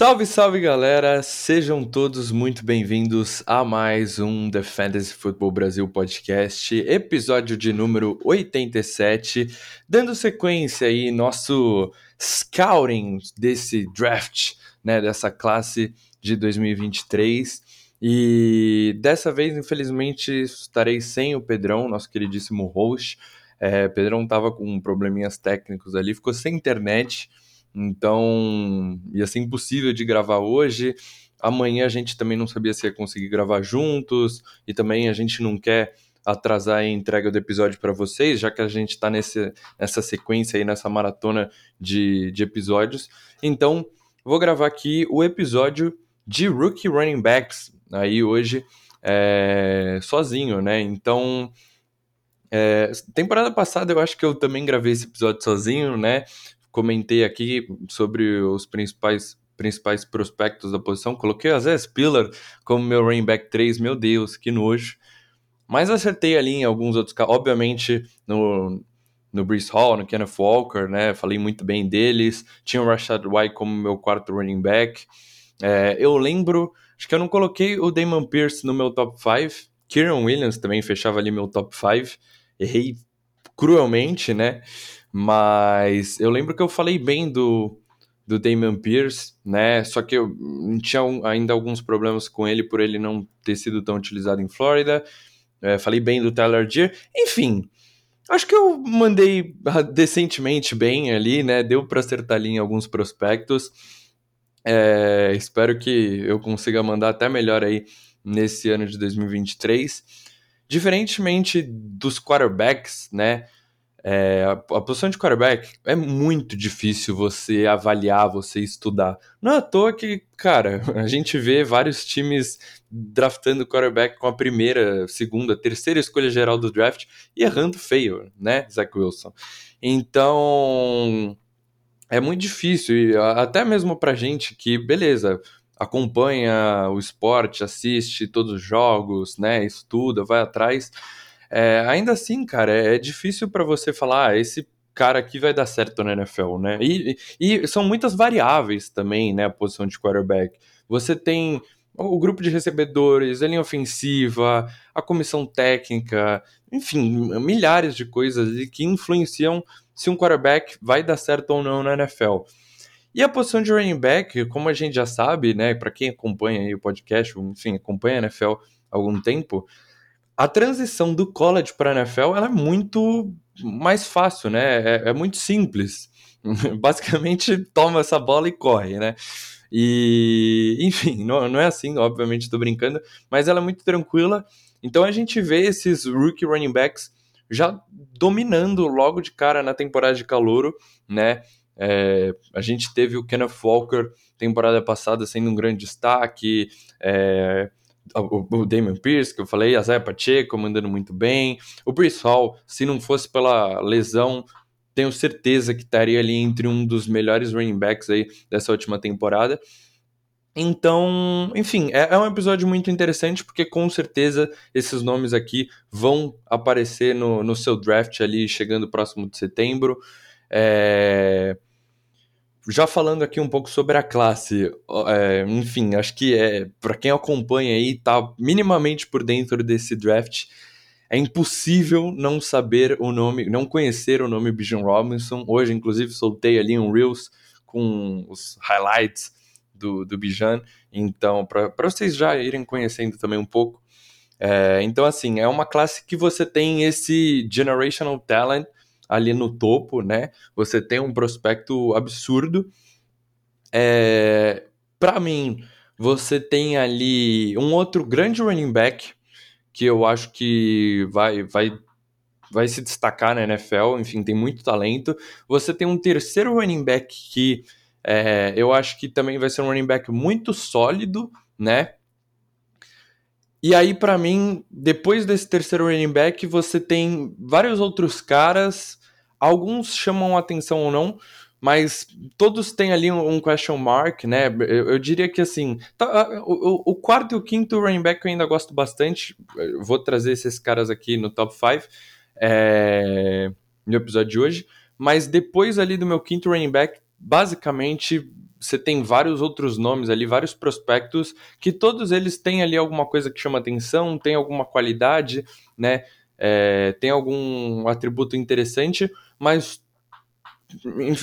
Salve, salve galera! Sejam todos muito bem-vindos a mais um The Fantasy Football Brasil podcast, episódio de número 87, dando sequência aí nosso scouting desse draft, né, dessa classe de 2023. E dessa vez, infelizmente, estarei sem o Pedrão, nosso queridíssimo host. É, Pedrão tava com probleminhas técnicos ali, ficou sem internet. Então, ia ser impossível de gravar hoje. Amanhã a gente também não sabia se ia conseguir gravar juntos, e também a gente não quer atrasar a entrega do episódio para vocês, já que a gente está nessa sequência aí, nessa maratona de, de episódios. Então, vou gravar aqui o episódio de Rookie Running Backs, aí hoje, é, sozinho, né? Então, é, temporada passada eu acho que eu também gravei esse episódio sozinho, né? Comentei aqui sobre os principais principais prospectos da posição. Coloquei o Zé Spiller como meu running back 3, meu Deus, que nojo. Mas acertei ali em alguns outros casos. Obviamente, no, no Brees Hall, no Kenneth Walker, né? Falei muito bem deles. Tinha o Rashad White como meu quarto running back. É, eu lembro, acho que eu não coloquei o Damon Pierce no meu top 5. Kieran Williams também fechava ali meu top 5. Errei cruelmente, né? Mas eu lembro que eu falei bem do, do Damian Pierce, né? Só que eu tinha ainda alguns problemas com ele por ele não ter sido tão utilizado em Flórida. É, falei bem do Tyler Deer. Enfim, acho que eu mandei decentemente bem ali, né? Deu para acertar ali em alguns prospectos. É, espero que eu consiga mandar até melhor aí nesse ano de 2023. Diferentemente dos quarterbacks, né? É, a, a, posição de quarterback é muito difícil você avaliar, você estudar. Não é à toa que, cara, a gente vê vários times draftando quarterback com a primeira, segunda, terceira escolha geral do draft e errando feio, né, Zach Wilson? Então, é muito difícil, e até mesmo pra gente que, beleza, acompanha o esporte, assiste todos os jogos, né, estuda, vai atrás é, ainda assim, cara, é, difícil para você falar, ah, esse cara aqui vai dar certo na NFL, né? E, e, são muitas variáveis também, né? A posição de quarterback. Você tem o grupo de recebedores, a linha ofensiva, a comissão técnica, enfim, milhares de coisas que influenciam se um quarterback vai dar certo ou não na NFL. E a posição de running back, como a gente já sabe, né, para quem acompanha o podcast, enfim, acompanha a NFL há algum tempo, a transição do college para a NFL é muito mais fácil, né? É, é muito simples. Basicamente, toma essa bola e corre, né? E, enfim, não, não é assim, obviamente estou brincando, mas ela é muito tranquila. Então a gente vê esses rookie running backs já dominando logo de cara na temporada de calouro, né? É, a gente teve o Kenneth Walker temporada passada sendo um grande destaque. É, o, Damian Pierce, que eu falei, a Zé Pacheco mandando muito bem. O Bruce Hall, se não fosse pela lesão, tenho certeza que estaria ali entre um dos melhores running backs aí dessa última temporada. Então, enfim, é, é, um episódio muito interessante porque com certeza esses nomes aqui vão aparecer no, no seu draft ali chegando próximo de setembro. É já falando aqui um pouco sobre a classe, é, enfim, acho que é para quem acompanha aí, tá minimamente por dentro desse draft, é impossível não saber o nome, não conhecer o nome Bijan Robinson. Hoje, inclusive, soltei ali um Reels com os highlights do, do Bijan, então, para vocês já irem conhecendo também um pouco. É, então, assim, é uma classe que você tem esse generational talent ali no topo, né? Você tem um prospecto absurdo. É, para mim, você tem ali um outro grande running back que eu acho que vai, vai, vai se destacar na NFL. Enfim, tem muito talento. Você tem um terceiro running back que é, eu acho que também vai ser um running back muito sólido, né? E aí, para mim, depois desse terceiro running back, você tem vários outros caras Alguns chamam atenção ou não, mas todos têm ali um, question mark, né? Eu, eu diria que assim, tá, o, o, quarto e o quinto running back eu ainda gosto bastante. Eu vou trazer esses caras aqui no top 5 é, no episódio de hoje. Mas depois ali do meu quinto running back, basicamente você tem vários outros nomes ali, vários prospectos, que todos eles têm ali alguma coisa que chama atenção, tem alguma qualidade, né? É, tem algum atributo interessante, mas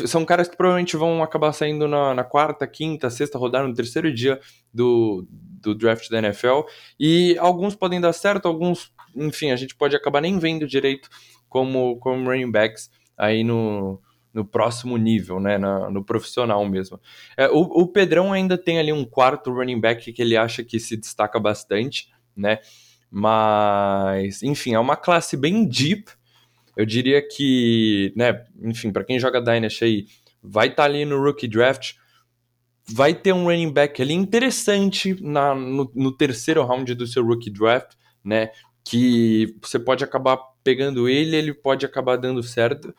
são caras que provavelmente vão acabar saindo na, na, quarta, quinta, sexta rodada, no terceiro dia do, do draft da NFL. E alguns podem dar certo, alguns, enfim, a gente pode acabar nem vendo direito como, como running backs aí no, no próximo nível, né, na, no profissional mesmo. É, o, o Pedrão ainda tem ali um quarto running back que ele acha que se destaca bastante, né, mas, enfim, é uma classe bem deep, eu diria que, né, enfim, para quem joga Dynasty aí, vai estar tá ali no rookie draft, vai ter um running back ali interessante na, no, no, terceiro round do seu rookie draft, né, que você pode acabar pegando ele, ele pode acabar dando certo,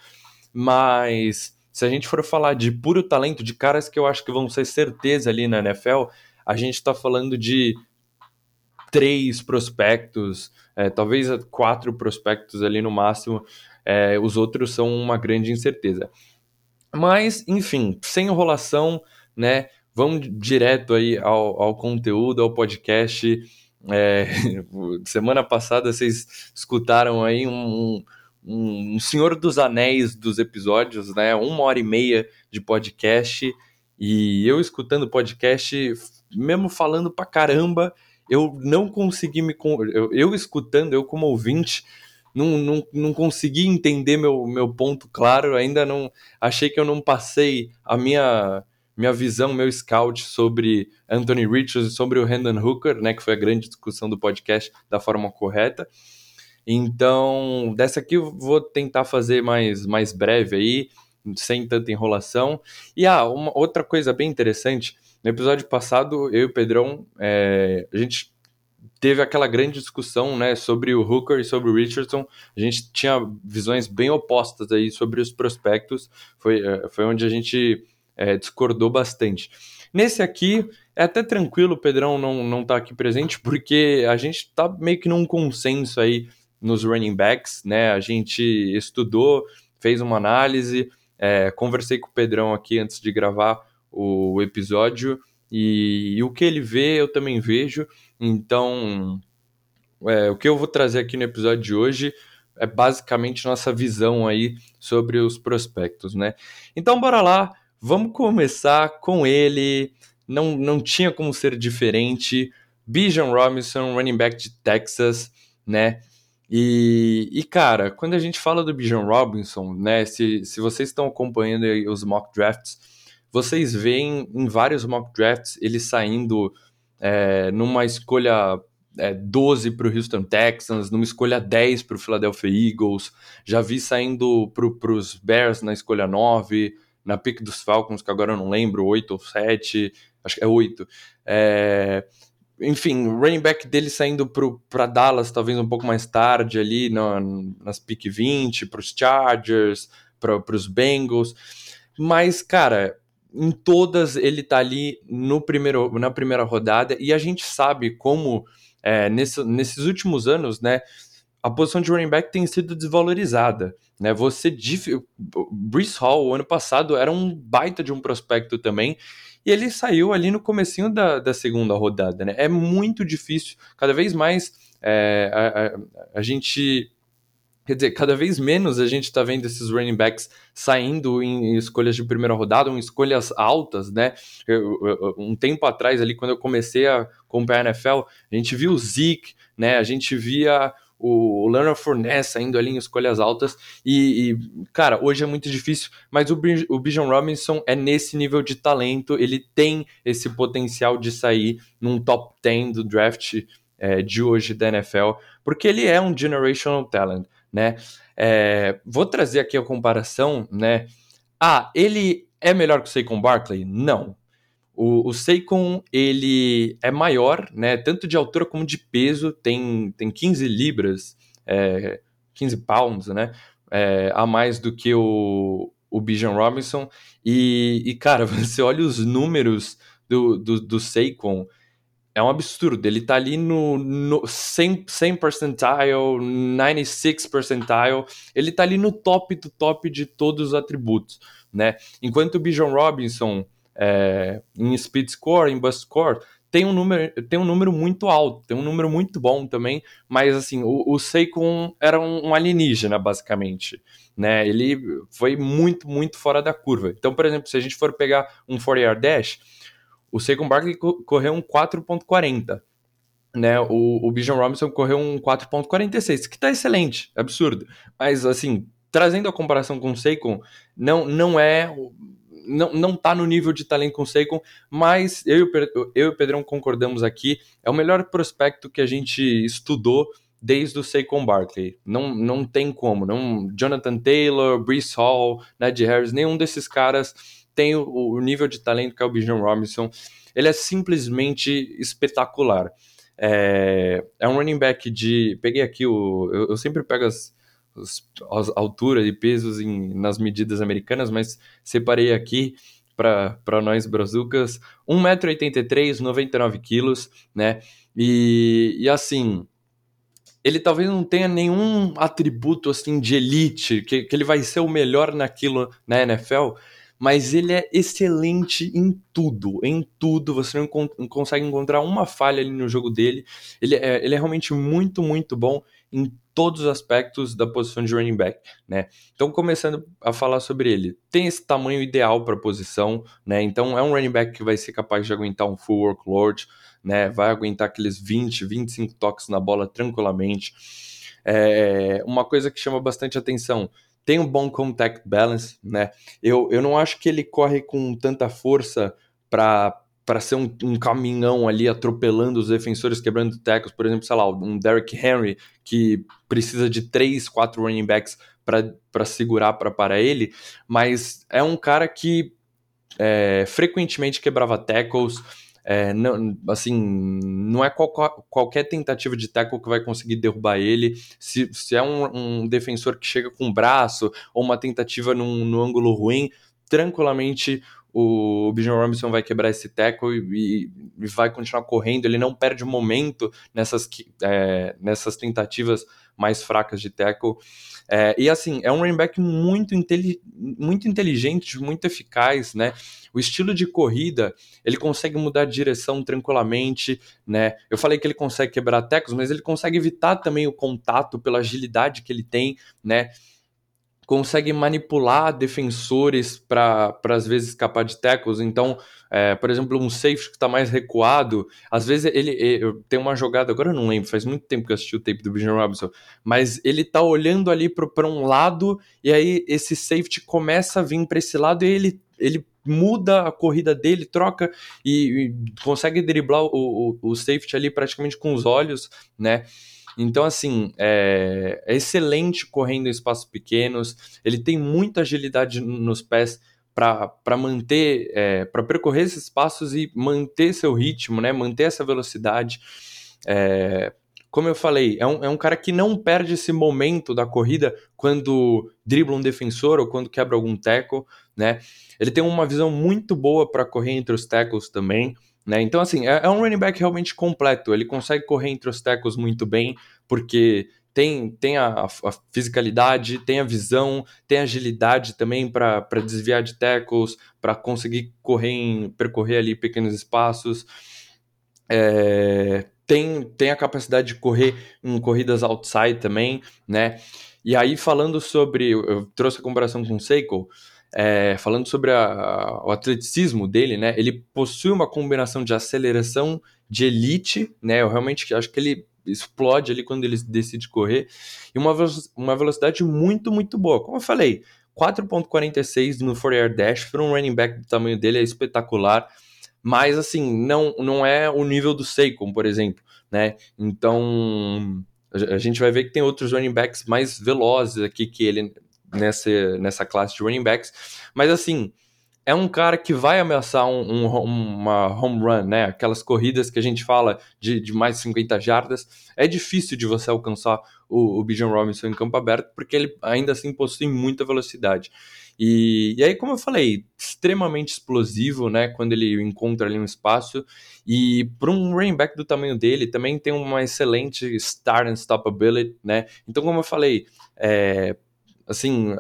mas se a gente for falar de puro talento, de caras que eu acho que vão ser certeza ali na NFL, a gente está falando de três prospectos, é, talvez quatro prospectos ali no máximo, é, os outros são uma grande incerteza. Mas, enfim, sem enrolação, né? Vamos direto aí ao, ao conteúdo, ao podcast. É, semana passada vocês escutaram aí um, um, um, Senhor dos Anéis dos episódios, né? Uma hora e meia de podcast. E eu escutando podcast, mesmo falando pra caramba, eu não consegui me. Eu, eu escutando, eu como ouvinte, não, não, não consegui entender meu, meu ponto claro, ainda não achei que eu não passei a minha minha visão, meu scout sobre Anthony Richards e sobre o Hendon Hooker, né, que foi a grande discussão do podcast da forma correta. Então, dessa aqui eu vou tentar fazer mais, mais breve aí, sem tanta enrolação. E ah, uma outra coisa bem interessante, no episódio passado, eu e o Pedrão, é, a gente teve aquela grande discussão né, sobre o Hooker e sobre o Richardson. A gente tinha visões bem opostas aí sobre os prospectos. Foi, é, foi onde a gente é, discordou bastante. Nesse aqui, é até tranquilo o Pedrão não, não tá aqui presente, porque a gente tá meio que num consenso aí nos running backs, né? A gente estudou, fez uma análise, é, conversei com o Pedrão aqui antes de gravar o episódio e, e, o que ele vê eu também vejo. Então, é, o que eu vou trazer aqui no episódio de hoje é basicamente nossa visão aí sobre os prospectos, né? Então, bora lá, vamos começar com ele. Não, não tinha como ser diferente. Bijan Robinson, running back de Texas, né? E, e, cara, quando a gente fala do Bijan Robinson, né? Se, se vocês estão acompanhando os mock drafts, vocês veem em vários mock drafts ele saindo é, numa escolha é, 12 para o Houston Texans, numa escolha 10 para o Philadelphia Eagles, já vi saindo para os Bears na escolha 9, na pick dos Falcons, que agora eu não lembro, 8 ou 7, acho que é 8. É, enfim, o running back dele saindo para Dallas talvez um pouco mais tarde ali, nas pick 20, para os Chargers, para os Bengals. Mas, cara, em todas ele tá ali no primeiro, na primeira rodada e a gente sabe como é, nesse, nesses últimos anos, né, a posição de running back tem sido desvalorizada, né? Você Brees Hall ano passado era um baita de um prospecto também e ele saiu ali no comecinho da, da segunda rodada, né? É muito difícil, cada vez mais é, a, a, a gente Quer dizer, cada vez menos a gente está vendo esses running backs saindo em escolhas de primeira rodada, em escolhas altas, né? Eu, eu, um tempo atrás, ali, quando eu comecei a acompanhar a NFL, a gente viu o Zeke, né? A gente via o Leonard Fournette saindo ali em escolhas altas e, e, cara, hoje é muito difícil, mas o, o Bijan Robinson é nesse nível de talento, ele tem esse potencial de sair num top 10 do draft é, de hoje da NFL, porque ele é um generational talent né? É, vou trazer aqui a comparação, né? Ah, ele é melhor que o Saquon Barkley? Não. O, o ele é maior, né? Tanto de altura como de peso, tem, tem 15 libras, é, 15 pounds, né? É, a mais do que o, o Bijan Robinson. E, e, cara, você olha os números do, do, do é um absurdo. Ele tá ali no, no 100, 100 percentile, 96 percentile. Ele tá ali no top do top de todos os atributos, né? Enquanto o Bijan Robinson é, em speed score, em bust score, tem um número, tem um número muito alto, tem um número muito bom também, mas assim, o, o Saquon era um, um, alienígena, basicamente, né? Ele foi muito, muito fora da curva. Então, por exemplo, se a gente for pegar um 40-yard dash, o Saquon Barkley correu um 4.40, né? O, o Bijan Robinson correu um 4.46, que tá excelente, absurdo. Mas, assim, trazendo a comparação com o Saquon, não, não é não, não tá no nível de talento com o Saquon, mas eu, eu e o Pedrão concordamos aqui, é o melhor prospecto que a gente estudou desde o Saquon Barkley. Não, não tem como. Não, Jonathan Taylor, Brees Hall, Ned Harris, nenhum desses caras tem o, o nível de talento que é o Bijan Robinson. Ele é simplesmente espetacular. É, é um running back de. Peguei aqui o. Eu, eu sempre pego as, as alturas e pesos em, nas medidas americanas, mas separei aqui para nós brazucas, 1,83m, 99kg, né? E, e assim, ele talvez não tenha nenhum atributo assim de elite, que, que ele vai ser o melhor naquilo na NFL, mas ele é excelente em tudo, em tudo. Você não, consegue encontrar uma falha ali no jogo dele. Ele é, ele é realmente muito, muito bom em todos os aspectos da posição de running back, né? Então, começando a falar sobre ele, tem esse tamanho ideal para a posição, né? Então, é um running back que vai ser capaz de aguentar um full workload, né? Vai aguentar aqueles 20, 25 toques na bola tranquilamente. É uma coisa que chama bastante atenção, tem um bom contact balance, né? Eu, eu não acho que ele corre com tanta força para para ser um, um, caminhão ali atropelando os defensores, quebrando tackles, por exemplo, sei lá, um Derrick Henry que precisa de três, quatro running backs para segurar, para parar ele, mas é um cara que é, frequentemente quebrava tackles, é, não, assim, não é qual, qualquer tentativa de tackle que vai conseguir derrubar ele. Se, se é um, um defensor que chega com o braço ou uma tentativa num, num ângulo ruim, tranquilamente o Bijan Robinson vai quebrar esse tackle e, e, vai continuar correndo. Ele não perde momento nessas, é, nessas tentativas mais fracas de tackle. É, e assim, é um running back muito, muito inteligente, muito eficaz, né? O estilo de corrida, ele consegue mudar de direção tranquilamente, né? Eu falei que ele consegue quebrar tackles, mas ele consegue evitar também o contato pela agilidade que ele tem, né? Consegue manipular defensores para às vezes escapar de tackles. Então, é, por exemplo, um safety que está mais recuado, às vezes ele, ele, tem uma jogada, agora eu não lembro, faz muito tempo que eu assisti o tape do Bijan Robinson, mas ele tá olhando ali para um lado e aí esse safety começa a vir para esse lado e ele, ele muda a corrida dele, troca e, e consegue driblar o, o, o safety ali praticamente com os olhos, né? Então, assim, é, é excelente correndo em espaços pequenos, ele tem muita agilidade nos pés para manter, é, para percorrer esses espaços e manter seu ritmo, né? Manter essa velocidade. É, como eu falei, é um, é um cara que não perde esse momento da corrida quando dribla um defensor ou quando quebra algum tackle, né? Ele tem uma visão muito boa para correr entre os tackles também. Né? Então, assim, é, é, um running back realmente completo. Ele consegue correr entre os tackles muito bem, porque tem, tem a, a fisicalidade, tem a visão, tem a agilidade também para desviar de tackles, para conseguir correr em, percorrer ali pequenos espaços. É, tem, tem a capacidade de correr em corridas outside também, né? E aí, falando sobre. Eu trouxe a comparação com o Seiko é, falando sobre a, a, o atleticismo dele, né? Ele possui uma combinação de aceleração de elite, né? Eu realmente acho que ele explode ali quando ele decide correr e uma, uma velocidade muito, muito boa. Como eu falei, 4.46 no 4-yard dash para um running back do tamanho dele é espetacular, mas assim, não, não é o nível do Saquon, por exemplo, né? Então, a gente vai ver que tem outros running backs mais velozes aqui que ele nessa, nessa classe de running backs. Mas assim, é um cara que vai ameaçar um, um, uma home run, né? Aquelas corridas que a gente fala de, de mais de 50 jardas. É difícil de você alcançar o, o Bijan Robinson em campo aberto, porque ele ainda assim possui muita velocidade. E, e aí, como eu falei, extremamente explosivo, né? Quando ele encontra ali um espaço. E para um running back do tamanho dele, também tem uma excelente start and stop ability, né? Então, como eu falei, é, assim,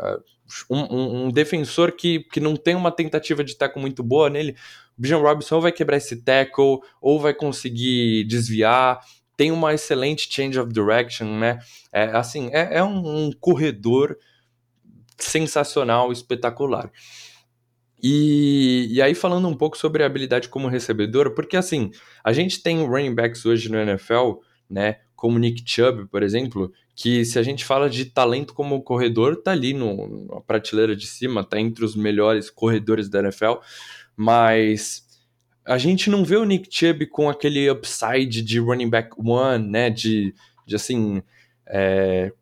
um, um, defensor que, que não tem uma tentativa de tackle muito boa nele, o Bijan Robinson ou vai quebrar esse tackle, ou vai conseguir desviar, tem uma excelente change of direction, né? É, assim, é, é um, um corredor sensacional, espetacular. E, e, aí, falando um pouco sobre a habilidade como recebedor, porque assim, a gente tem running backs hoje no NFL, né? Como Nick Chubb, por exemplo, que se a gente fala de talento como corredor, tá ali no, na prateleira de cima, tá entre os melhores corredores da NFL, mas a gente não vê o Nick Chubb com aquele upside de running back one, né? De, de assim, é,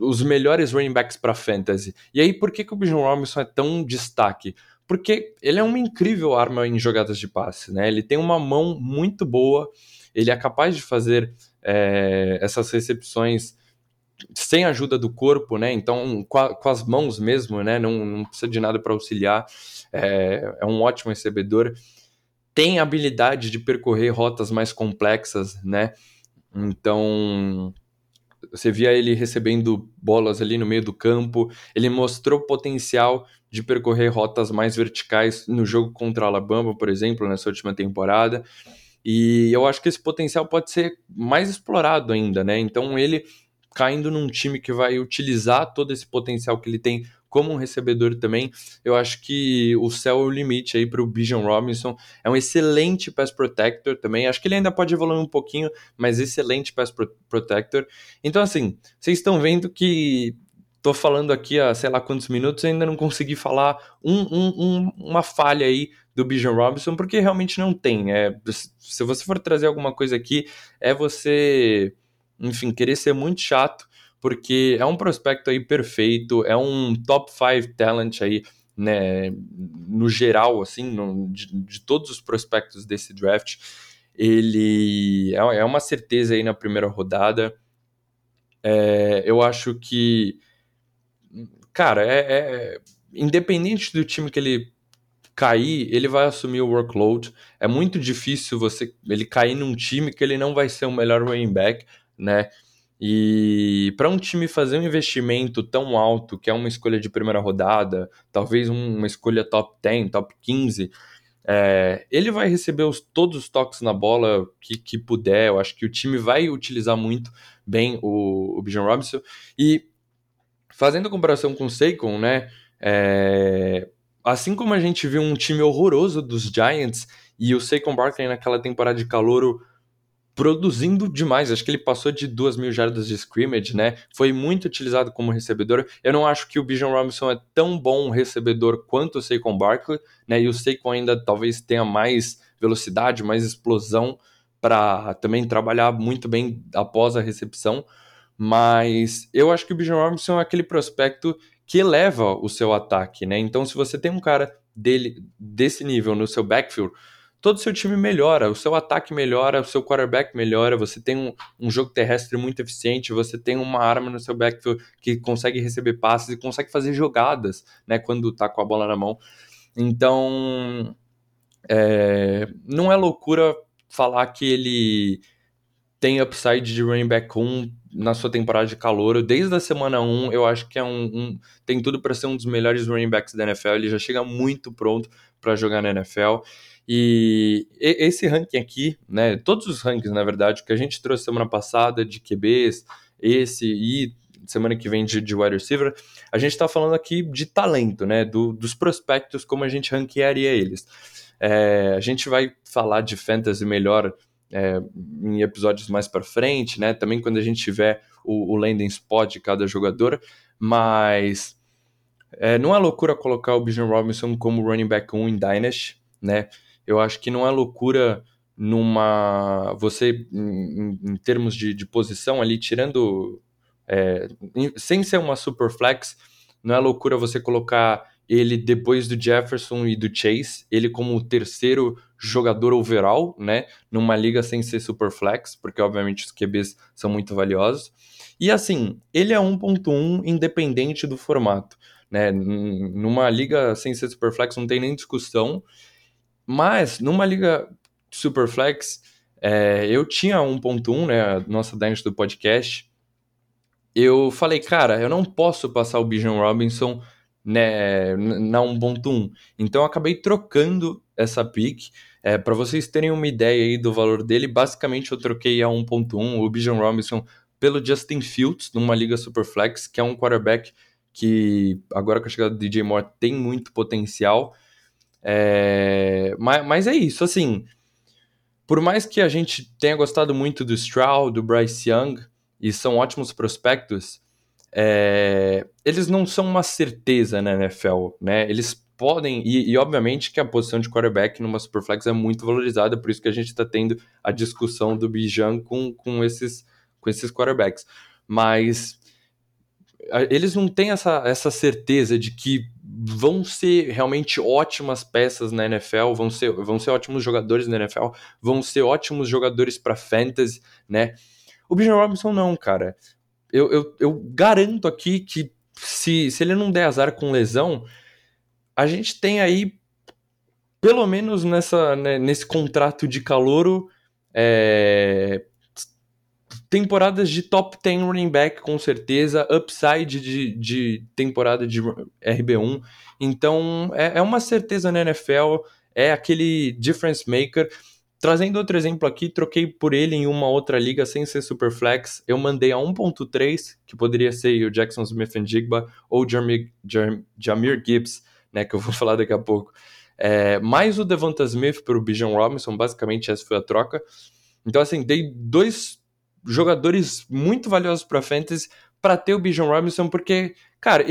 os melhores running backs para fantasy. E aí, por que, que o Bijan Robinson é tão destaque? Porque ele é uma incrível arma em jogadas de passe, né? Ele tem uma mão muito boa, ele é capaz de fazer é, essas recepções sem ajuda do corpo, né? Então, com, a, com as mãos mesmo, né? Não, não precisa de nada para auxiliar. É, é, um ótimo recebedor. Tem habilidade de percorrer rotas mais complexas, né? Então, você via ele recebendo bolas ali no meio do campo. Ele mostrou potencial de percorrer rotas mais verticais no jogo contra a Alabama, por exemplo, nessa última temporada. E eu acho que esse potencial pode ser mais explorado ainda, né? Então ele caindo num time que vai utilizar todo esse potencial que ele tem como um recebedor também, eu acho que o céu é o limite aí para o Bijan Robinson. É um excelente pass protector também. Acho que ele ainda pode evoluir um pouquinho, mas excelente pass protector. Então, assim, vocês estão vendo que tô falando aqui há sei lá quantos minutos e ainda não consegui falar um, um, um, uma falha aí do Bijan Robinson, porque realmente não tem. É, se você for trazer alguma coisa aqui, é você, enfim, querer ser muito chato porque é um prospecto aí perfeito, é um top 5 talent aí, né, no geral, assim, no, de, de, todos os prospectos desse draft. Ele é, é uma certeza aí na primeira rodada. É, eu acho que, cara, é, é, independente do time que ele cair, ele vai assumir o workload. É muito difícil você ele cair num time que ele não vai ser o melhor running back, né? E para um time fazer um investimento tão alto, que é uma escolha de primeira rodada, talvez uma escolha top 10, top 15, é, ele vai receber os, todos os toques na bola que, que puder. Eu acho que o time vai utilizar muito bem o, o Bijan Robinson. E fazendo a comparação com o Saquon, né? É, assim como a gente viu um time horroroso dos Giants e o Saquon Barkley naquela temporada de calouro produzindo demais. Acho que ele passou de 2 mil jardas de scrimmage, né? Foi muito utilizado como recebedor. Eu não acho que o Bijan Robinson é tão bom recebedor quanto o Saquon Barkley, né? E o Saquon ainda talvez tenha mais velocidade, mais explosão para também trabalhar muito bem após a recepção. Mas eu acho que o Bijan Robinson é aquele prospecto que eleva o seu ataque, né? Então, se você tem um cara dele desse nível no seu backfield, todo o seu time melhora, o seu ataque melhora, o seu quarterback melhora, você tem um, um, jogo terrestre muito eficiente, você tem uma arma no seu backfield que consegue receber passes e consegue fazer jogadas, né, quando tá com a bola na mão. Então, é, não é loucura falar que ele tem upside de running back 1 na sua temporada de calor. Desde a semana 1, eu acho que é um, um tem tudo para ser um dos melhores running backs da NFL. Ele já chega muito pronto para jogar na NFL. E esse ranking aqui, né, todos os rankings, na verdade, que a gente trouxe semana passada de QBs, esse e semana que vem de, de wide receiver, a gente está falando aqui de talento, né, do, dos prospectos, como a gente ranquearia eles. É, a gente vai falar de fantasy melhor é, em episódios mais para frente, né, também quando a gente tiver o, o landing spot de cada jogador, mas é, não é loucura colocar o Bijan Robinson como running back 1 em Dynasty, né? eu acho que não é loucura numa. Você, em, em termos de, de, posição ali, tirando. É, sem ser uma super flex, não é loucura você colocar ele depois do Jefferson e do Chase, ele como o terceiro jogador overall, né? Numa liga sem ser super flex, porque obviamente os QBs são muito valiosos. E assim, ele é 1.1 independente do formato, né? Numa liga sem ser super flex não tem nem discussão. Mas, numa liga Superflex, é, eu tinha 1.1, né, a nossa dynasty do podcast, eu falei, cara, eu não posso passar o Bijan Robinson né, na 1.1. Então eu acabei trocando essa pick. É, para vocês terem uma ideia aí do valor dele, basicamente eu troquei a 1.1 o Bijan Robinson pelo Justin Fields numa liga Superflex, que é um quarterback que agora com a chegada do DJ Moore tem muito potencial. É, mas, mas é isso, assim. Por mais que a gente tenha gostado muito do Stroud, do Bryce Young, e são ótimos prospectos, é, eles não são uma certeza na NFL, né? Eles podem, e, e, obviamente que a posição de quarterback numa Superflex é muito valorizada, por isso que a gente está tendo a discussão do Bijan com, com, esses, com esses quarterbacks. Mas eles não têm essa, essa certeza de que vão ser realmente ótimas peças na NFL, vão ser, vão ser ótimos jogadores na NFL, vão ser ótimos jogadores para fantasy, né? O Bijan Robinson não, cara. Eu, eu, eu garanto aqui que se, se ele não der azar com lesão, a gente tem aí, pelo menos nessa, né, nesse contrato de calouro, é, temporadas de top 10 running back, com certeza, upside de, de temporada de RB1. Então, é, é uma certeza na NFL, é aquele difference maker. Trazendo outro exemplo aqui, troquei por ele em uma outra liga sem ser Superflex. Eu mandei a 1.3, que poderia ser o Jackson Smith Jigba ou Jamir, Jamir Gibbs, né, que eu vou falar daqui a pouco. É, mais o Devonta Smith para o Bijan Robinson, basicamente essa foi a troca. Então, assim, dei dois jogadores muito valiosos para fantasy para ter o Bijan Robinson, porque, cara,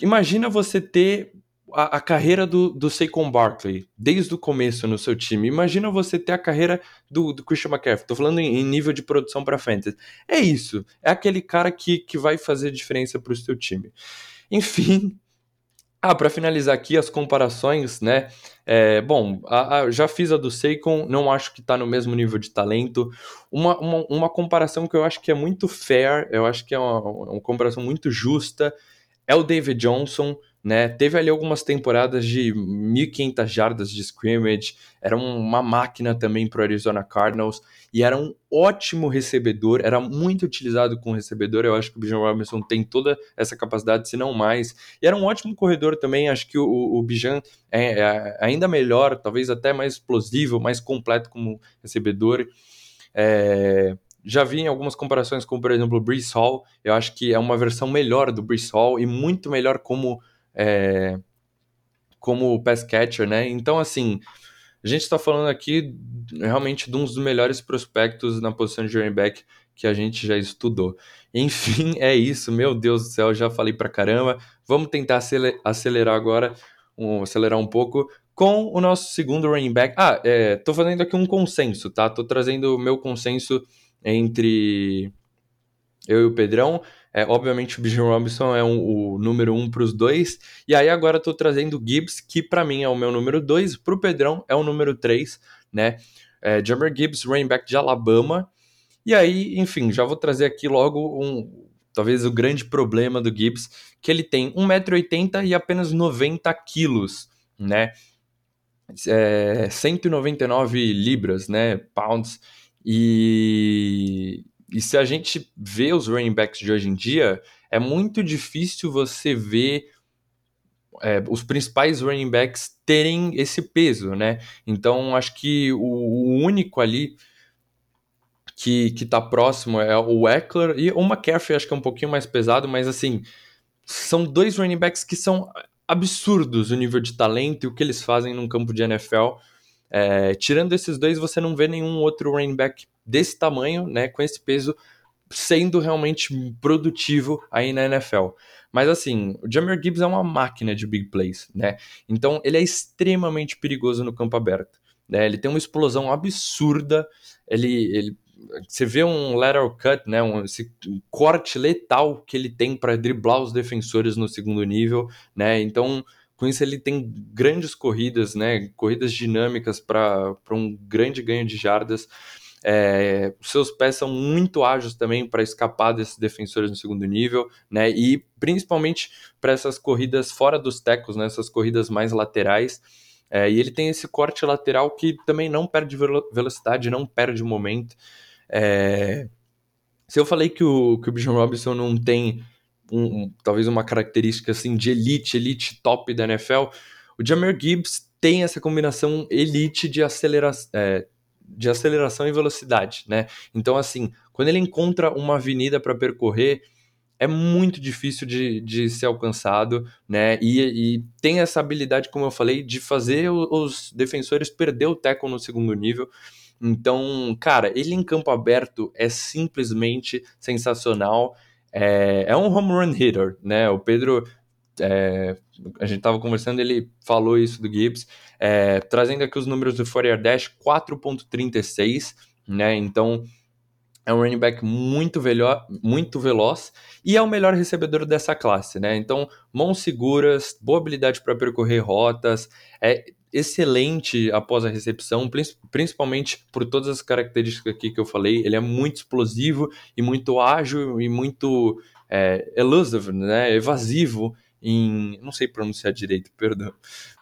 imagina você ter a, a, carreira do, do Saquon Barkley desde o começo no seu time. Imagina você ter a carreira do, do Christian McCaffrey. Tô falando em, em nível de produção para fantasy. É isso. É aquele cara que, que vai fazer diferença para o seu time. Enfim, ah, para finalizar aqui as comparações, né? É, bom, a, a, já fiz a do Seikon, não acho que está no mesmo nível de talento. Uma, uma, uma, comparação que eu acho que é muito fair, eu acho que é uma, uma comparação muito justa, é o David Johnson né? Teve ali algumas temporadas de 1.500 jardas de scrimmage, era uma máquina também para o Arizona Cardinals e era um ótimo recebedor, era muito utilizado com recebedor. Eu acho que o Bijan Robinson tem toda essa capacidade, se não mais. E era um ótimo corredor também. Acho que o, o Bijan é, é ainda melhor, talvez até mais explosivo, mais completo como recebedor. É, já vi em algumas comparações com, por exemplo, o Brees Hall. Eu acho que é uma versão melhor do Brees Hall e muito melhor como é, como pass catcher, né? Então, assim, a gente está falando aqui realmente de um dos melhores prospectos na posição de running back que a gente já estudou. Enfim, é isso. Meu Deus do céu, já falei pra caramba. Vamos tentar acelerar agora, um, acelerar um pouco com o nosso segundo running back. Ah, é, tô fazendo aqui um consenso, tá? Tô trazendo o meu consenso entre eu e o Pedrão. É, obviamente o Bijan Robinson é um, o número um para os dois. E aí agora estou trazendo o Gibbs, que para mim é o meu número dois, para o Pedrão é o número três, né? É, Jammer Gibbs, running back de Alabama. E aí, enfim, já vou trazer aqui logo um, talvez o grande problema do Gibbs, que ele tem 1,80m e apenas 90 quilos, né? É, 199 libras, né? Pounds. E, e se a gente vê os running backs de hoje em dia, é muito difícil você ver é, os principais running backs terem esse peso, né? Então acho que o, o único ali que, que tá próximo é o Eckler e o McCaffrey acho que é um pouquinho mais pesado, mas assim, são dois running backs que são absurdos o nível de talento e o que eles fazem num campo de NFL. É, tirando esses dois, você não vê nenhum outro running back desse tamanho, né, com esse peso, sendo realmente produtivo aí na NFL. Mas assim, o Jamir Gibbs é uma máquina de big plays, né? Então ele é extremamente perigoso no campo aberto. Né? Ele tem uma explosão absurda, ele, ele você vê um lateral cut, né, um, esse corte letal que ele tem para driblar os defensores no segundo nível, né? Então, com isso ele tem grandes corridas, né, corridas dinâmicas para um grande ganho de jardas. É, seus pés são muito ágeis também para escapar desses defensores no segundo nível, né? E principalmente para essas corridas fora dos tecos, né? Essas corridas mais laterais. É, e ele tem esse corte lateral que também não perde velocidade, não perde momento. É, se eu falei que o, que o Bijan Robinson não tem um, um, talvez uma característica assim de elite, elite top da NFL, o Jameer Gibbs tem essa combinação elite de, acelera é, de aceleração e velocidade, né? Então, assim, quando ele encontra uma avenida para percorrer, é muito difícil de, de ser alcançado, né? E, e, tem essa habilidade, como eu falei, de fazer os defensores perder o tackle no segundo nível. Então, cara, ele em campo aberto é simplesmente sensacional. É, é um home run hitter, né? O Pedro, é, a gente estava conversando, ele falou isso do Gibbs, é, trazendo aqui os números do Fourier Dash, 4.36, né? Então, é um running back muito, velho, muito veloz e é o melhor recebedor dessa classe, né? Então, mãos seguras, boa habilidade para percorrer rotas, é excelente após a recepção, principalmente por todas as características aqui que eu falei. Ele é muito explosivo e muito ágil e muito é, elusive, né? Evasivo em. Não sei pronunciar direito, perdão.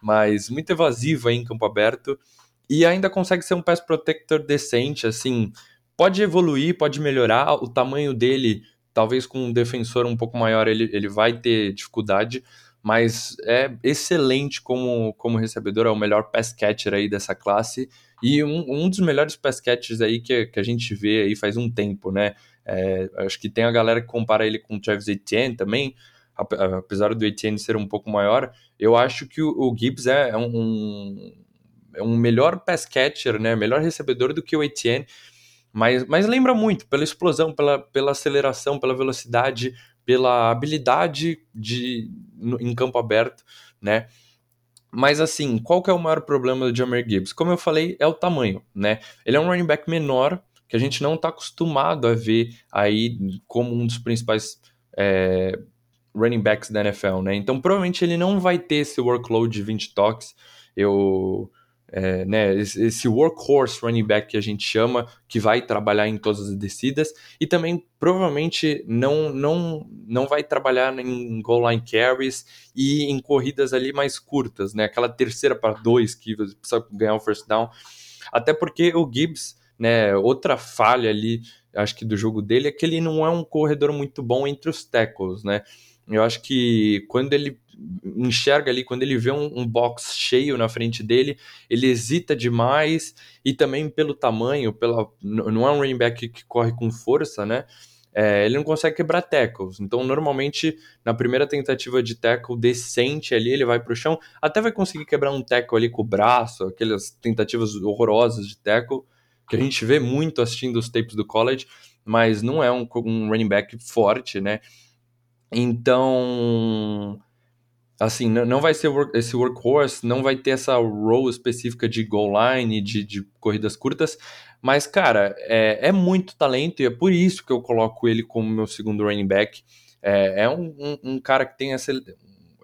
Mas muito evasivo aí em campo aberto. E ainda consegue ser um pass protector decente, assim pode evoluir, pode melhorar. O tamanho dele, talvez com um defensor um pouco maior, ele, ele vai ter dificuldade, mas é excelente como, como recebedor, é o melhor pass catcher aí dessa classe. E um, um dos melhores pass catchers aí que, que a gente vê aí faz um tempo, né? É, acho que tem a galera que compara ele com o Travis Etienne também, apesar do Etienne ser um pouco maior, eu acho que o, o Gibbs é, é um, é um melhor pass catcher, né? Melhor recebedor do que o Etienne. Mas, mas lembra muito pela explosão, pela, pela aceleração, pela velocidade, pela habilidade de, no, em campo aberto, né? Mas assim, qual que é o maior problema do Jameer Gibbs? Como eu falei, é o tamanho, né? Ele é um running back menor, que a gente não está acostumado a ver aí como um dos principais é, running backs da NFL, né? Então provavelmente ele não vai ter esse workload de 20 toques. Eu é, né, esse workhorse running back que a gente chama, que vai trabalhar em todas as descidas, e também provavelmente não, não, não vai trabalhar em goal line carries e em corridas ali mais curtas, né, aquela terceira para dois que você precisa ganhar o first down, até porque o Gibbs, né, outra falha ali, acho que do jogo dele, é que ele não é um corredor muito bom entre os tackles, né, eu acho que quando ele enxerga ali, quando ele vê um, um, box cheio na frente dele, ele hesita demais e também pelo tamanho, pela, não é um running back que corre com força, né? É, ele não consegue quebrar tackles. Então, normalmente, na primeira tentativa de tackle decente ali, ele vai para o chão, até vai conseguir quebrar um tackle ali com o braço, aquelas tentativas horrorosas de tackle, que a gente vê muito assistindo os tapes do college, mas não é um, um running back forte, né? Então, assim, não vai ser esse workhorse, não vai ter essa role específica de goal line, de, de corridas curtas, mas, cara, é, é, muito talento e é por isso que eu coloco ele como meu segundo running back. É, é um, um, um, cara que tem essa,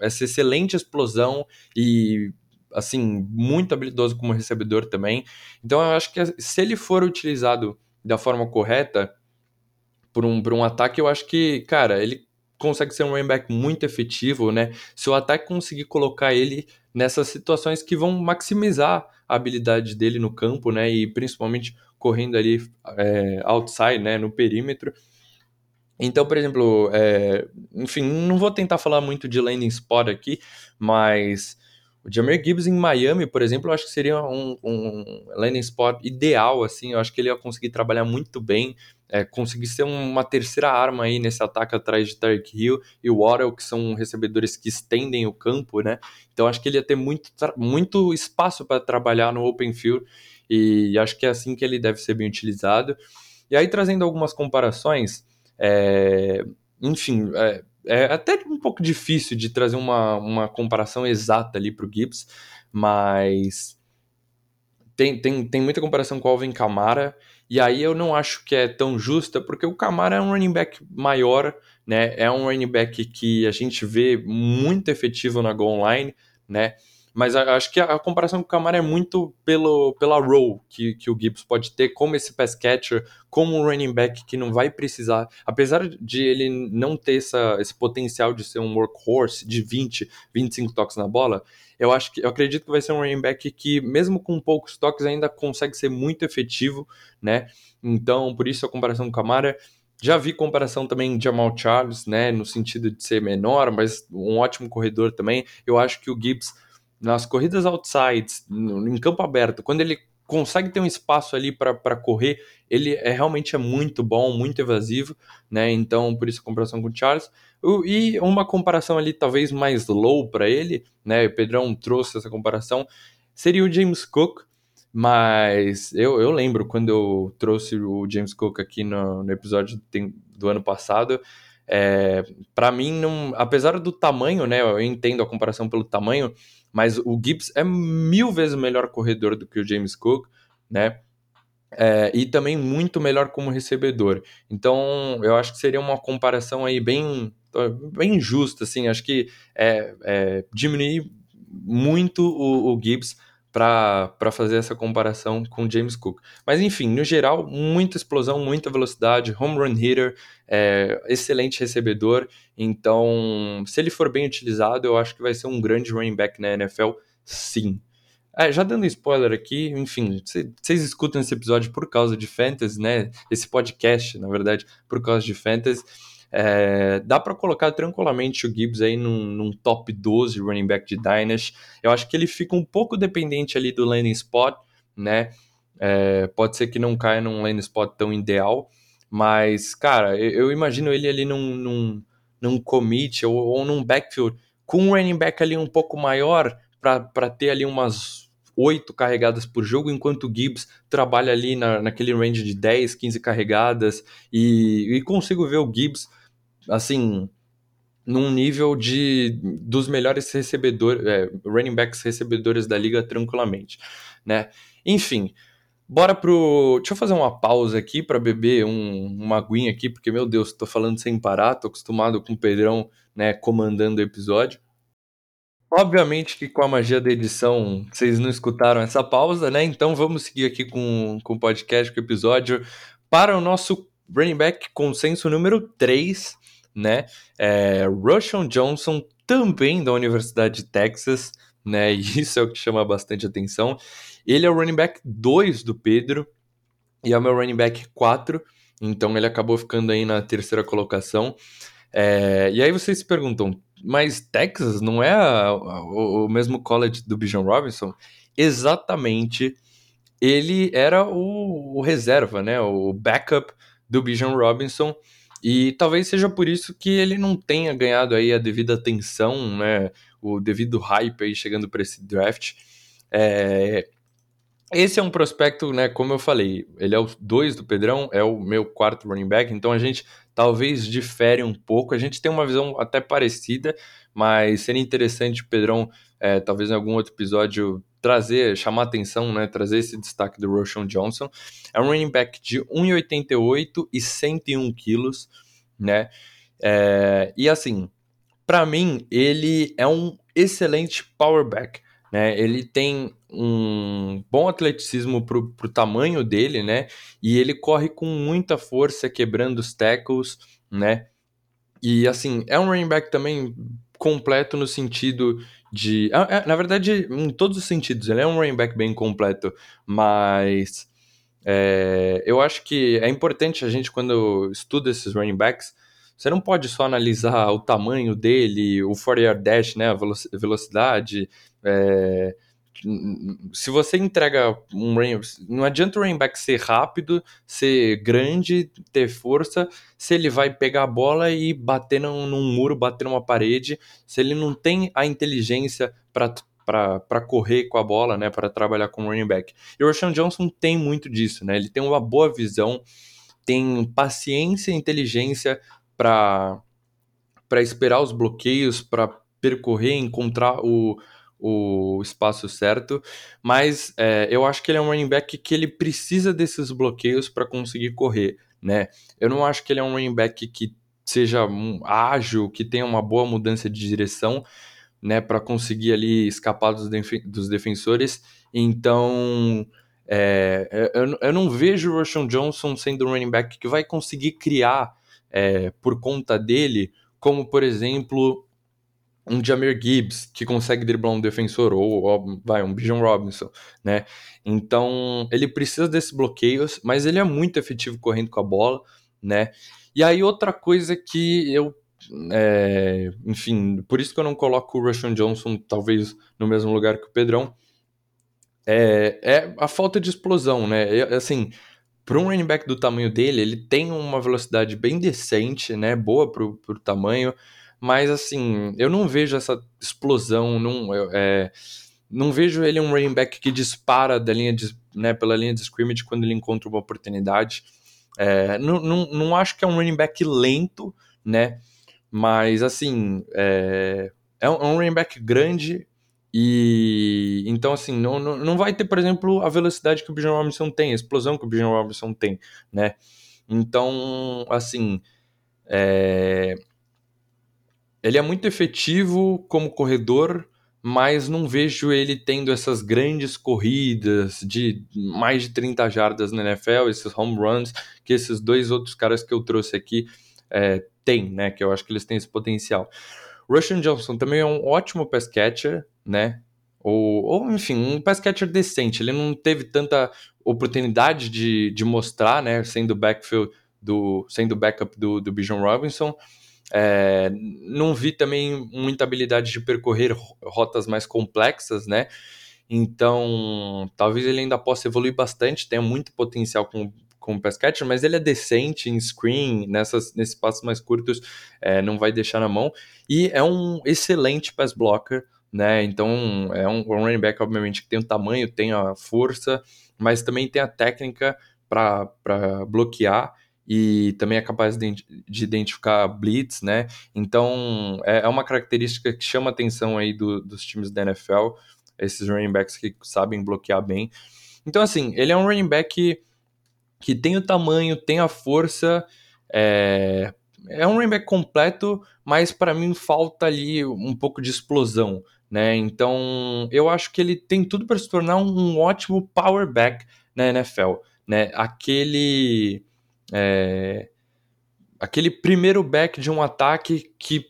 essa excelente explosão e, assim, muito habilidoso como recebedor também. Então, eu acho que se ele for utilizado da forma correta por um, por um ataque, eu acho que, cara, ele consegue ser um running back muito efetivo, né? Se o ataque conseguir colocar ele nessas situações que vão maximizar a habilidade dele no campo, né? E principalmente correndo ali é, outside, né? No perímetro. Então, por exemplo, é, enfim, não vou tentar falar muito de landing spot aqui, mas o Jameer Gibbs em Miami, por exemplo, eu acho que seria um, um landing spot ideal, assim, eu acho que ele ia conseguir trabalhar muito bem, é, conseguir ser uma terceira arma aí nesse ataque atrás de Tarek Hill e o Waddle, que são recebedores que estendem o campo, né? Então acho que ele ia ter muito, muito espaço para trabalhar no open field e acho que é assim que ele deve ser bem utilizado. E aí trazendo algumas comparações, é, enfim, é, é até um pouco difícil de trazer uma, uma comparação exata ali para o Gibbs, mas tem, tem, tem muita comparação com o Alvin Kamara, e aí eu não acho que é tão justa, porque o Kamara é um running back maior, né? É um running back que a gente vê muito efetivo na goal line, né? Mas acho que a, comparação com o Camara é muito pelo, pela role que, que o Gibbs pode ter como esse pass catcher, como um running back que não vai precisar, apesar de ele não ter essa, esse potencial de ser um workhorse de 20, 25 toques na bola, eu acho que eu acredito que vai ser um running back que, mesmo com poucos toques, ainda consegue ser muito efetivo, né? Então, por isso a comparação com o Camara. Já vi comparação também de Jamal Charles, né, no sentido de ser menor, mas um ótimo corredor também. Eu acho que o Gibbs, nas corridas outsides, em campo aberto, quando ele consegue ter um espaço ali para correr, ele é realmente é muito bom, muito evasivo, né? Então, por isso a comparação com o Charles. E uma comparação ali talvez mais low para ele, né? O Pedrão trouxe essa comparação, seria o James Cook, mas eu, eu lembro quando eu trouxe o James Cook aqui no, no episódio do, ano passado, é, para mim, não, apesar do tamanho, né? Eu entendo a comparação pelo tamanho, mas o Gibbs é mil vezes melhor corredor do que o James Cook, né? É, e também muito melhor como recebedor. Então, eu acho que seria uma comparação aí bem, bem justa, assim. Acho que é, é diminuir muito o, o Gibbs para fazer essa comparação com James Cook. Mas enfim, no geral, muita explosão, muita velocidade, home run hitter, é, excelente recebedor. Então, se ele for bem utilizado, eu acho que vai ser um grande running back na NFL, sim. É, já dando spoiler aqui, enfim, vocês escutam esse episódio por causa de fantasy, né? Esse podcast, na verdade, por causa de fantasy. É, dá para colocar tranquilamente o Gibbs aí num, num, top 12 running back de Dynasty. Eu acho que ele fica um pouco dependente ali do landing spot, né? É, pode ser que não caia num landing spot tão ideal, mas, cara, eu, eu imagino ele ali num, num, num commit ou, ou num backfield com um running back ali um pouco maior para ter ali umas oito carregadas por jogo, enquanto o Gibbs trabalha ali na, naquele range de 10, 15 carregadas, e, e consigo ver o Gibbs assim, num nível de dos melhores recebedores, é, running backs recebedores da liga tranquilamente, né? Enfim, bora pro. Deixa eu fazer uma pausa aqui para beber um, uma aguinha aqui, porque meu Deus, tô falando sem parar, tô acostumado com o Pedrão, né, comandando o episódio. Obviamente que com a magia da edição vocês não escutaram essa pausa, né? Então vamos seguir aqui com, com o podcast, com o episódio, para o nosso running back consenso número 3, né? É, Rushon Johnson, também da Universidade de Texas, né? E isso é o que chama bastante atenção. Ele é o running back 2 do Pedro e é o meu running back 4, então ele acabou ficando aí na terceira colocação. É, e aí vocês se perguntam, mas Texas não é a, a, o, mesmo college do Bijan Robinson? Exatamente. Ele era o, o reserva, né? O backup do Bijan Robinson. E talvez seja por isso que ele não tenha ganhado aí a devida atenção, né? O devido hype aí chegando para esse draft. É... Esse é um prospecto, né? Como eu falei, ele é o 2 do Pedrão, é o meu quarto running back, então a gente talvez difere um pouco. A gente tem uma visão até parecida, mas seria interessante o Pedrão, é, talvez em algum outro episódio, trazer, chamar atenção, né, trazer esse destaque do Roshan Johnson. É um running back de 1,88 e 101 quilos, né? É, e assim, para mim, ele é um excelente power back, né? Ele tem um bom atleticismo pro, pro tamanho dele, né? E ele corre com muita força, quebrando os tackles, né? E assim, é um running back também completo no sentido de. É, na verdade, em todos os sentidos, ele é um running back bem completo, mas é, eu acho que é importante a gente, quando estuda esses running backs, você não pode só analisar o tamanho dele, o 40 yard dash, né, a velocidade. É, se você entrega um running, não adianta o running back ser rápido, ser grande, ter força, se ele vai pegar a bola e bater num, num muro, bater numa parede, se ele não tem a inteligência para correr com a bola, né, para trabalhar com o running back. E o Rashawn Johnson tem muito disso, né? Ele tem uma boa visão, tem paciência e inteligência para para esperar os bloqueios, para percorrer, encontrar o o espaço certo, mas é, eu acho que ele é um running back que ele precisa desses bloqueios para conseguir correr, né? Eu não acho que ele é um running back que seja ágil, que tenha uma boa mudança de direção, né, para conseguir ali escapar dos, def dos defensores. Então, é, eu, eu, não vejo o Roshan Johnson sendo um running back que vai conseguir criar é, por conta dele, como por exemplo um Jamir Gibbs que consegue driblar um defensor ou, ou vai um Bijan Robinson, né? Então ele precisa desses bloqueios, mas ele é muito efetivo correndo com a bola, né? E aí outra coisa que eu é, enfim, por isso que eu não coloco o Rushon Johnson talvez no mesmo lugar que o Pedrão, é, é a falta de explosão, né? É, assim, para um running back do tamanho dele, ele tem uma velocidade bem decente, né? Boa pro, pro tamanho, mas assim, eu não vejo essa explosão, não, é, não vejo ele um running back que dispara da linha de, né, pela linha de scrimmage quando ele encontra uma oportunidade. É, não, não, não acho que é um running back lento, né? Mas assim, é, é um, é um running back grande, e então, assim, não, não, não vai ter, por exemplo, a velocidade que o Bijan Robinson tem, a explosão que o Bijan Robinson tem, né? Então, assim, é... ele é muito efetivo como corredor, mas não vejo ele tendo essas grandes corridas de mais de 30 jardas na NFL, esses home runs, que esses dois outros caras que eu trouxe aqui é, têm, né? Que eu acho que eles têm esse potencial. Russian Johnson também é um ótimo pass catcher, né? Ou, ou enfim, um pass catcher decente. Ele não teve tanta oportunidade de, de mostrar, né? Sendo backfield do, sendo backup do, do Bijan Robinson. É, não vi também muita habilidade de percorrer rotas mais complexas, né? Então, talvez ele ainda possa evoluir bastante, tenha muito potencial com, com o pass catcher, mas ele é decente em screen, nessas, nesses passos mais curtos, é, não vai deixar na mão. E é um excelente pass blocker, né? Então é um, um running back, obviamente, que tem o tamanho, tem a força, mas também tem a técnica para bloquear e também é capaz de, de, identificar blitz, né? Então é, é, uma característica que chama atenção aí do, dos times da NFL, esses running backs que sabem bloquear bem. Então, assim, ele é um running back que, que tem o tamanho, tem a força, é, é um running back completo, mas para mim falta ali um pouco de explosão, né? Então, eu acho que ele tem tudo para se tornar um, um, ótimo power back na NFL, né? Aquele é, aquele primeiro back de um ataque que,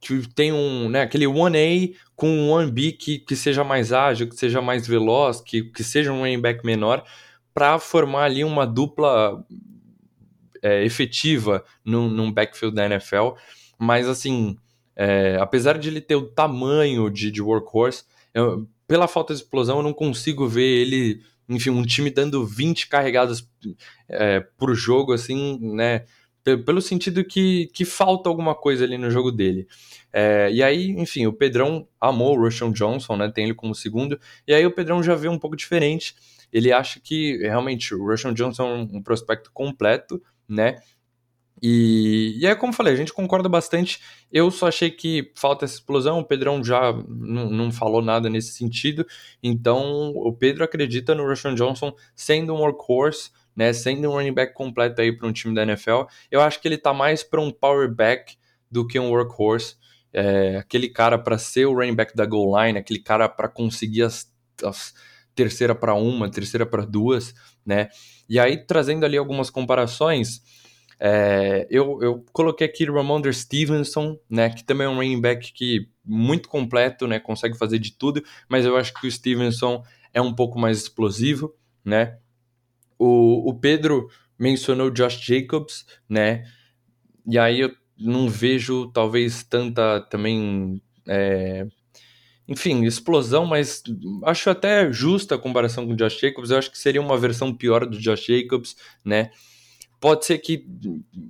que tem um, né, aquele 1A com um 1B que, que seja mais ágil, que seja mais veloz, que, que seja um running back menor, para formar ali uma dupla é, efetiva num, num backfield da NFL. Mas assim, é, apesar de ele ter o tamanho de, de workhorse, eu, pela falta de explosão, eu não consigo ver ele, enfim, um time dando 20 carregadas é, por jogo, assim, né? Pelo sentido que, que falta alguma coisa ali no jogo dele. É, e aí, enfim, o Pedrão amou o Rushon Johnson, né? Tem ele como segundo. E aí o Pedrão já vê um pouco diferente. Ele acha que realmente o Rushon Johnson é um prospecto completo, né? E, e é como falei, a gente concorda bastante. Eu só achei que falta essa explosão. O Pedrão já não falou nada nesse sentido. Então, o Pedro acredita no Rushon Johnson sendo um workhorse, né, sendo um running back completo aí para um time da NFL. Eu acho que ele tá mais para um power back do que um workhorse. É, aquele cara para ser o running back da goal line, aquele cara para conseguir as, as terceira para uma, terceira para duas, né? E aí trazendo ali algumas comparações, é, eu, eu coloquei aqui o Ramondre Stevenson, né, que também é um running back que muito completo, né, consegue fazer de tudo, mas eu acho que o Stevenson é um pouco mais explosivo, né. O, o Pedro mencionou Josh Jacobs, né, e aí eu não vejo talvez tanta também é, enfim, explosão, mas acho até justa a comparação com o Josh Jacobs. Eu acho que seria uma versão pior do Josh Jacobs, né? Pode ser que,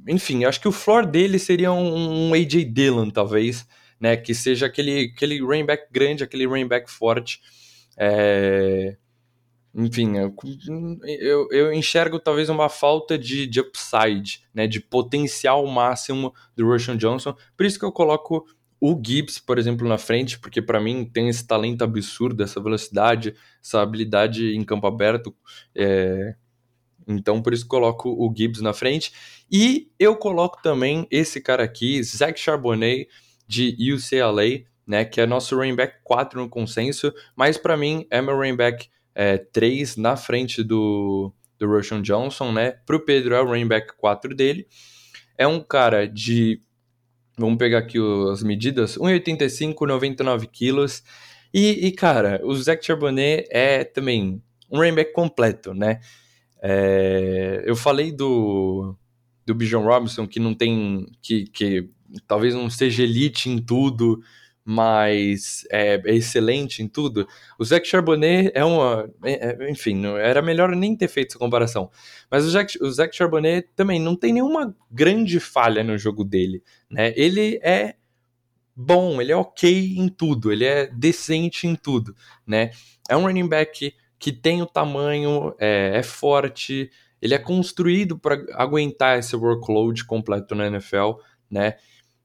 enfim, acho que o floor dele seria um, AJ Dillon, talvez, né? Que seja aquele, aquele running grande, aquele running forte. É... Enfim, eu, eu enxergo talvez uma falta de, de upside, né? De potencial máximo do Russian Johnson. Por isso que eu coloco o Gibbs, por exemplo, na frente, porque para mim tem esse talento absurdo, essa velocidade, essa habilidade em campo aberto. É, então, por isso coloco o Gibbs na frente. E eu coloco também esse cara aqui, Zach Charbonnet, de UCLA, né, que é nosso running back 4 no consenso, mas para mim é meu running back é, 3 na frente do, do Roshan Johnson, né? Pro Pedro é o running back 4 dele. É um cara de, vamos pegar aqui as medidas, 1,85, 99 quilos. E, e, cara, o Zach Charbonnet é também um running back completo, né? É, eu falei do, do Bijan Robinson, que não tem. que, que talvez não seja elite em tudo, mas é, é, excelente em tudo. O Zach Charbonnet é uma. É, é enfim, era melhor nem ter feito essa comparação. Mas o Zach, o Zach Charbonnet também não tem nenhuma grande falha no jogo dele. Né? Ele é bom, ele é ok em tudo, ele é decente em tudo. Né? É um running back que tem o tamanho, é, é forte, ele é construído para aguentar esse workload completo na NFL. Né?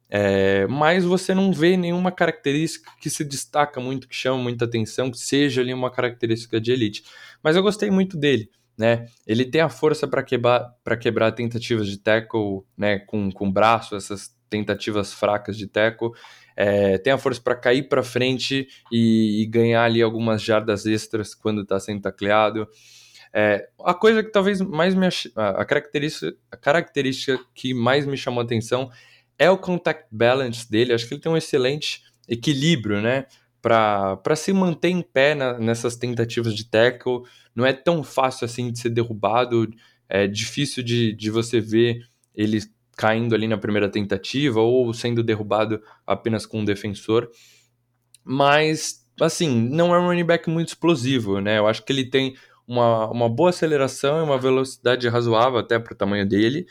É, mas você não vê nenhuma característica que se destaca muito, que chama muita atenção, que seja ali uma característica de elite. Mas eu gostei muito dele, né? Ele tem a força para quebrar, quebrar tentativas de tackle, né? Com, com braço, essas tentativas fracas de tackle. É, tem a força para cair para frente e, e, ganhar ali algumas jardas extras quando está sendo tacleado. É, a coisa que talvez mais me a característica, a característica que mais me chamou a atenção é o contact balance dele. Acho que ele tem um excelente equilíbrio, né? Para se manter em pé na, nessas tentativas de tackle. Não é tão fácil assim de ser derrubado. É difícil de, de você ver ele caindo ali na primeira tentativa ou sendo derrubado apenas com um defensor. Mas, assim, não é um running back muito explosivo, né? Eu acho que ele tem uma, uma boa aceleração e uma velocidade razoável até para o tamanho dele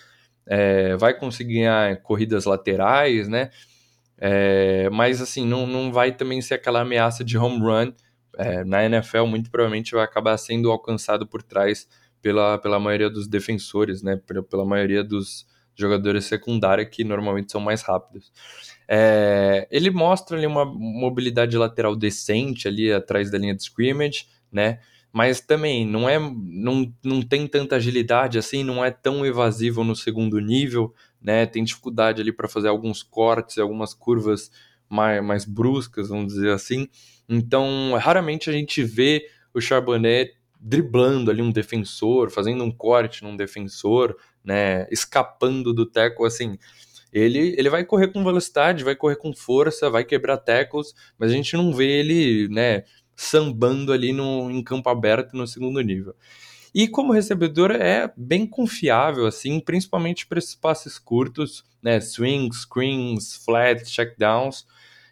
é, vai conseguir ganhar corridas laterais, né? É, mas assim, não, não vai também ser aquela ameaça de home run. É, na NFL, muito provavelmente vai acabar sendo alcançado por trás pela, pela maioria dos defensores, né? Pela, pela maioria dos jogadores secundários que normalmente são mais rápidos. É, ele mostra ali uma mobilidade lateral decente ali atrás da linha de scrimmage, né? mas também não é não, não tem tanta agilidade assim, não é tão evasivo no segundo nível, né? Tem dificuldade ali para fazer alguns cortes, algumas curvas mais, mais bruscas, vamos dizer assim. Então, raramente a gente vê o Charbonnet driblando ali um defensor, fazendo um corte num defensor, né, escapando do teco assim. Ele, ele vai correr com velocidade, vai correr com força, vai quebrar tecos, mas a gente não vê ele, né, sambando ali no, em campo aberto no segundo nível. E como recebedor é bem confiável, assim, principalmente para esses passes curtos, né? Swings, screens, flats, checkdowns.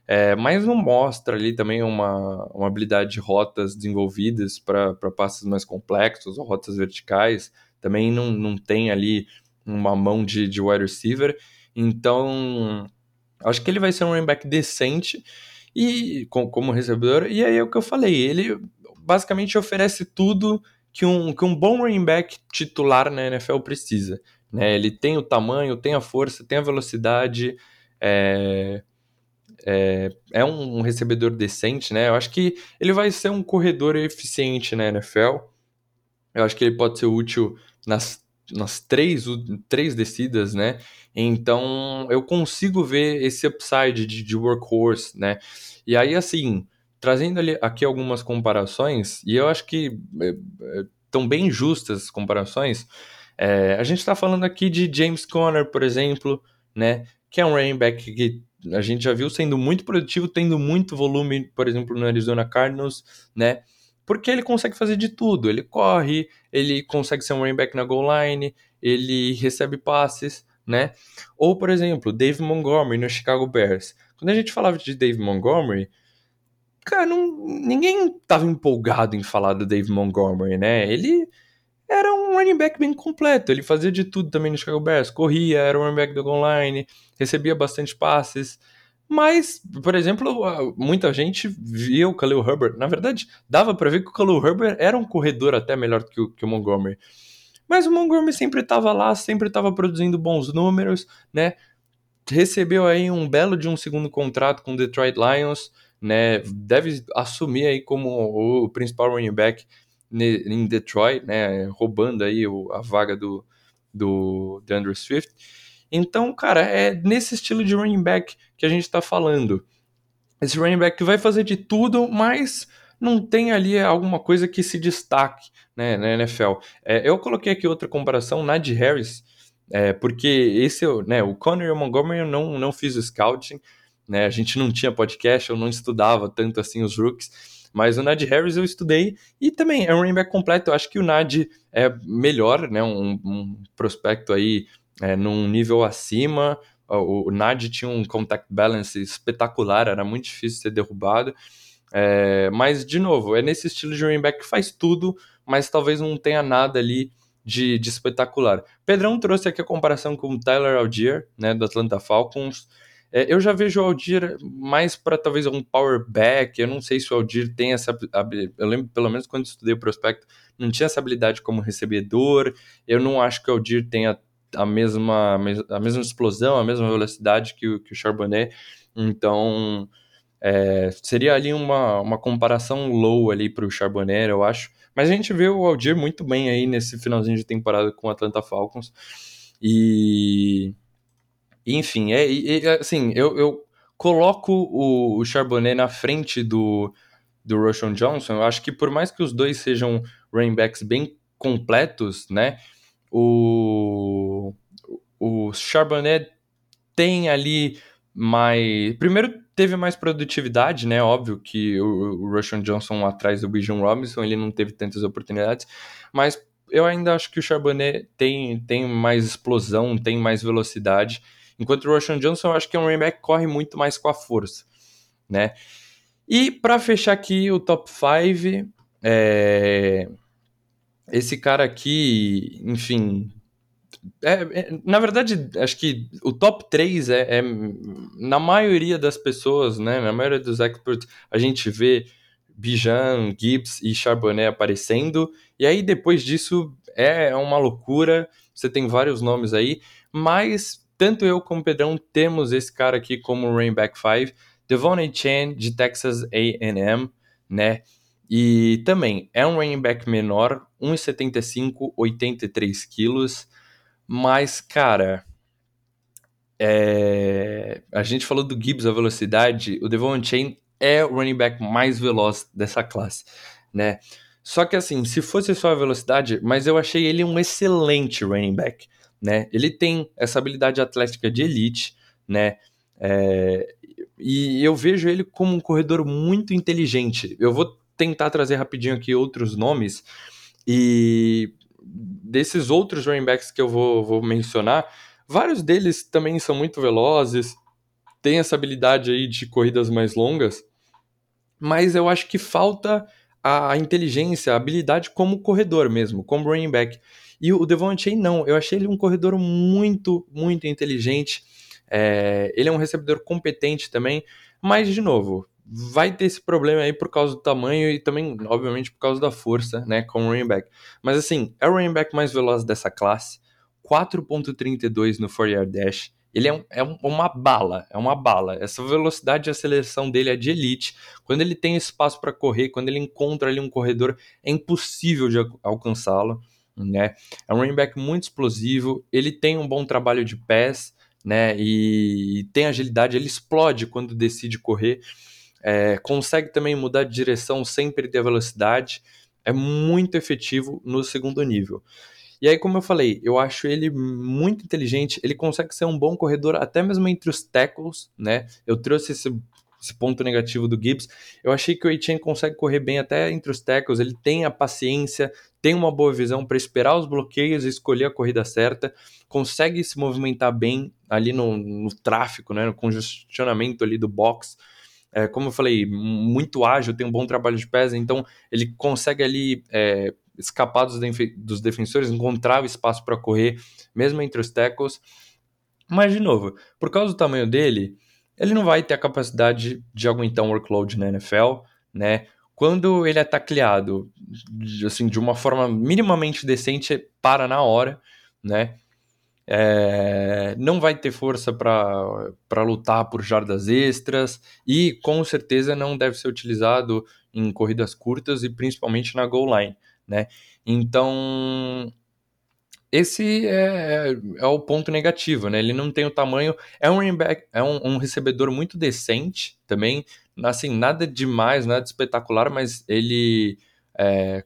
É, mas não mostra ali também uma, uma habilidade de rotas desenvolvidas para passes mais complexos ou rotas verticais. Também não, não tem ali uma mão de, de wide receiver. Então, acho que ele vai ser um running back decente e com, como recebedor. E aí é o que eu falei, ele basicamente oferece tudo que um, que um bom running back titular na NFL precisa. Né? Ele tem o tamanho, tem a força, tem a velocidade, é, é, é um recebedor decente, né? Eu acho que ele vai ser um corredor eficiente na NFL. Eu acho que ele pode ser útil nas nas três, três descidas, né? Então eu consigo ver esse upside de, de workhorse, né? E aí, assim, trazendo ali, aqui algumas comparações, e eu acho que estão é, é, bem justas as comparações. É, a gente está falando aqui de James Conner, por exemplo, né? Que é um running back que a gente já viu sendo muito produtivo, tendo muito volume, por exemplo, no Arizona Cardinals, né? Porque ele consegue fazer de tudo. Ele corre, ele consegue ser um running back na goal line, ele recebe passes, né? Ou, por exemplo, Dave Montgomery no Chicago Bears. Quando a gente falava de Dave Montgomery, cara, não, ninguém estava empolgado em falar do Dave Montgomery, né? Ele era um running back bem completo. Ele fazia de tudo também no Chicago Bears. Corria, era um running back do goal line, recebia bastante passes. Mas, por exemplo, muita gente via o Khalil Herbert. Na verdade, dava para ver que o Khalil Herbert era um corredor até melhor que o, que o Montgomery. Mas o Montgomery sempre estava lá, sempre estava produzindo bons números, né? Recebeu aí um belo de um segundo contrato com o Detroit Lions, né? Deve assumir aí como o principal running back em Detroit, né? Roubando aí a vaga do, do DeAndre Swift. Então, cara, é nesse estilo de running back que a gente está falando. Esse running back que vai fazer de tudo, mas não tem ali alguma coisa que se destaque né, na NFL. É, eu coloquei aqui outra comparação, Najee Harris, é, porque esse, né, o Conor e o Montgomery eu não, não fiz o scouting, né, a gente não tinha podcast, eu não estudava tanto assim os rookies, mas o Najee Harris eu estudei e também é um running back completo. Eu acho que o Najee é melhor, né? Um, um prospecto aí é, num nível acima. O, o Nagy tinha um contact balance espetacular, era muito difícil ser derrubado. É, mas, de novo, é nesse estilo de running back que faz tudo, mas talvez não tenha nada ali de, de espetacular. Pedrão trouxe aqui a comparação com o Tyler Algier, né, do Atlanta Falcons. É, eu já vejo o Aldir mais para talvez um power back. Eu não sei se o Aldir tem essa. Eu lembro, pelo menos quando estudei o prospecto, não tinha essa habilidade como recebedor. Eu não acho que o Aldir tenha a mesma, a mesma explosão, a mesma velocidade que o, que o Charbonnet. Então, é, seria ali uma, uma comparação low ali para o Charbonnet, eu acho. Mas a gente vê o Aldir muito bem aí nesse finalzinho de temporada com o Atlanta Falcons. E enfim, é, é assim, eu, eu coloco o, o, Charbonnet na frente do, do Roshan Johnson. Eu acho que por mais que os dois sejam running backs bem completos, né? O, o Charbonnet tem ali mais. Primeiro, teve mais produtividade, né? Óbvio que o, o Roshan Johnson atrás do Bijan Robinson, ele não teve tantas oportunidades, mas eu ainda acho que o Charbonnet tem, tem mais explosão, tem mais velocidade. Enquanto o Roshan Johnson, eu acho que é um running corre muito mais com a força, né? E para fechar aqui o top 5, é... esse cara aqui, enfim, é, é, na verdade, acho que o top 3 é, é, na maioria das pessoas, né, na maioria dos experts, a gente vê Bijan, Gibbs e Charbonnet aparecendo, e aí depois disso é uma loucura, você tem vários nomes aí, mas tanto eu como o Pedrão temos esse cara aqui como running back 5, Devon Chen de Texas A&M, né? E também é um running back menor, 1,75, 83 quilos, mas, cara, é... a gente falou do Gibbs, a velocidade, o Devon Chain é o running back mais veloz dessa classe, né? Só que assim, se fosse só a velocidade, mas eu achei ele um excelente running back né? Ele tem essa habilidade atlética de elite, né? É, e eu vejo ele como um corredor muito inteligente. Eu vou tentar trazer rapidinho aqui outros nomes e desses outros running backs que eu vou, vou mencionar, vários deles também são muito velozes, têm essa habilidade aí de corridas mais longas, mas eu acho que falta a inteligência, a habilidade como corredor mesmo, como running back. E o Devon Chain não, eu achei ele um corredor muito, muito inteligente. É, ele é um recebedor competente também, mas de novo, vai ter esse problema aí por causa do tamanho e também, obviamente, por causa da força, né, com o running back. Mas assim, é o running back mais veloz dessa classe, 4.32 no 4-yard dash. Ele é, um, é uma bala, é uma bala. Essa velocidade de aceleração dele é de elite. Quando ele tem espaço para correr, quando ele encontra ali um corredor, é impossível de alcançá-lo né? É um running back muito explosivo, ele tem um bom trabalho de pés, né? E tem agilidade, ele explode quando decide correr, é, consegue também mudar de direção sem perder a velocidade, é muito efetivo no segundo nível. E aí, como eu falei, eu acho ele muito inteligente, ele consegue ser um bom corredor até mesmo entre os tackles, né? Eu trouxe esse esse ponto negativo do Gibbs. Eu achei que o Etienne consegue correr bem até entre os tackles, ele tem a paciência, tem uma boa visão para esperar os bloqueios e escolher a corrida certa, consegue se movimentar bem ali no, no tráfego, né, no congestionamento ali do box. É, como eu falei, muito ágil, tem um bom trabalho de pés, então ele consegue ali é, escapar dos, dos defensores, encontrar o espaço para correr, mesmo entre os tackles. Mas, de novo, por causa do tamanho dele, ele não vai ter a capacidade de aguentar um workload na NFL, né? Quando ele é tacleado, assim, de uma forma minimamente decente, para na hora, né? É, não vai ter força para lutar por jardas extras e com certeza não deve ser utilizado em corridas curtas e principalmente na goal line, né? Então esse é, é, o ponto negativo, né? Ele não tem o tamanho. É um, é um, um, recebedor muito decente também. Assim, nada demais, nada espetacular, mas ele. É,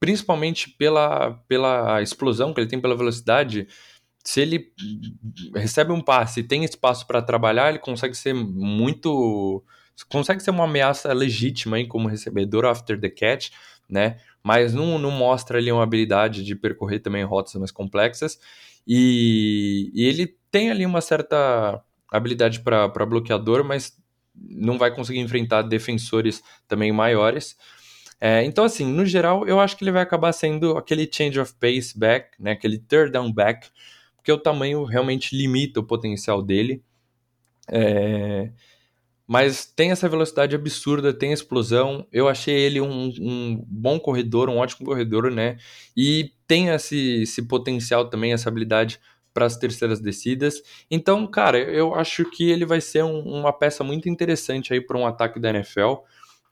principalmente pela, pela explosão que ele tem, pela velocidade. Se ele recebe um passe e tem espaço para trabalhar, ele consegue ser muito. Consegue ser uma ameaça legítima aí como recebedor after the catch, né? mas não, não mostra ali uma habilidade de percorrer também rotas mais complexas. E, e ele tem ali uma certa habilidade para bloqueador, mas não vai conseguir enfrentar defensores também maiores. É, então, assim, no geral, eu acho que ele vai acabar sendo aquele change of pace back, né, aquele third down back, porque o tamanho realmente limita o potencial dele. É, mas tem essa velocidade absurda, tem explosão. Eu achei ele um, um, bom corredor, um ótimo corredor, né? E tem esse, esse potencial também, essa habilidade para as terceiras descidas. Então, cara, eu acho que ele vai ser um, uma peça muito interessante aí para um ataque da NFL,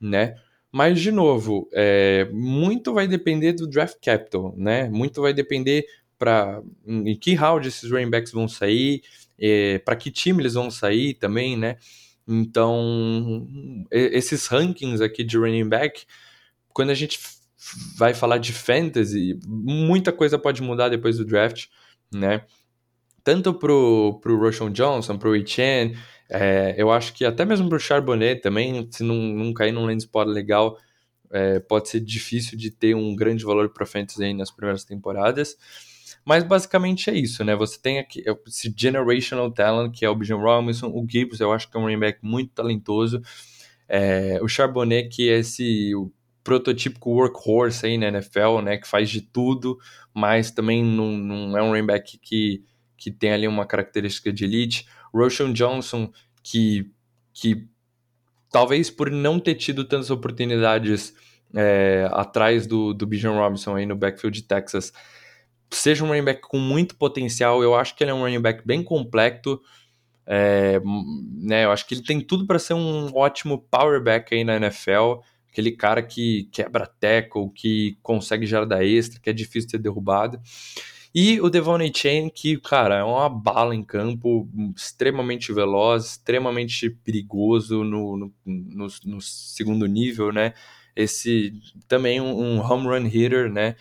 né? Mas, de novo, é, muito vai depender do draft capital, né? Muito vai depender para em que round esses running backs vão sair, é, para que time eles vão sair também, né? Então, esses rankings aqui de running back, quando a gente vai falar de fantasy, muita coisa pode mudar depois do draft, né? Tanto pro, pro Roshan Johnson, pro Etienne, é, eu acho que até mesmo pro Charbonnet também, se não, não cair num land spot legal, é, pode ser difícil de ter um grande valor para fantasy aí nas primeiras temporadas. Mas basicamente é isso, né? Você tem aqui esse generational talent, que é o Bijan Robinson, o Gibbs, eu acho que é um running back muito talentoso. É, o Charbonnet, que é esse prototípico workhorse aí na NFL, né? Que faz de tudo, mas também não, não é um running back que, que tem ali uma característica de elite. Roshan Johnson, que, que talvez por não ter tido tantas oportunidades é, atrás do, do Bijan Robinson aí no backfield de Texas, seja um running back com muito potencial. Eu acho que ele é um running back bem completo. É, né, eu acho que ele tem tudo para ser um ótimo power back aí na NFL. Aquele cara que quebra tackle, que consegue jarda extra, que é difícil ser derrubado. E o Devon Chain, que, cara, é uma bala em campo, extremamente veloz, extremamente perigoso no, no, no, no segundo nível, né? Esse também um, um home run hitter, né?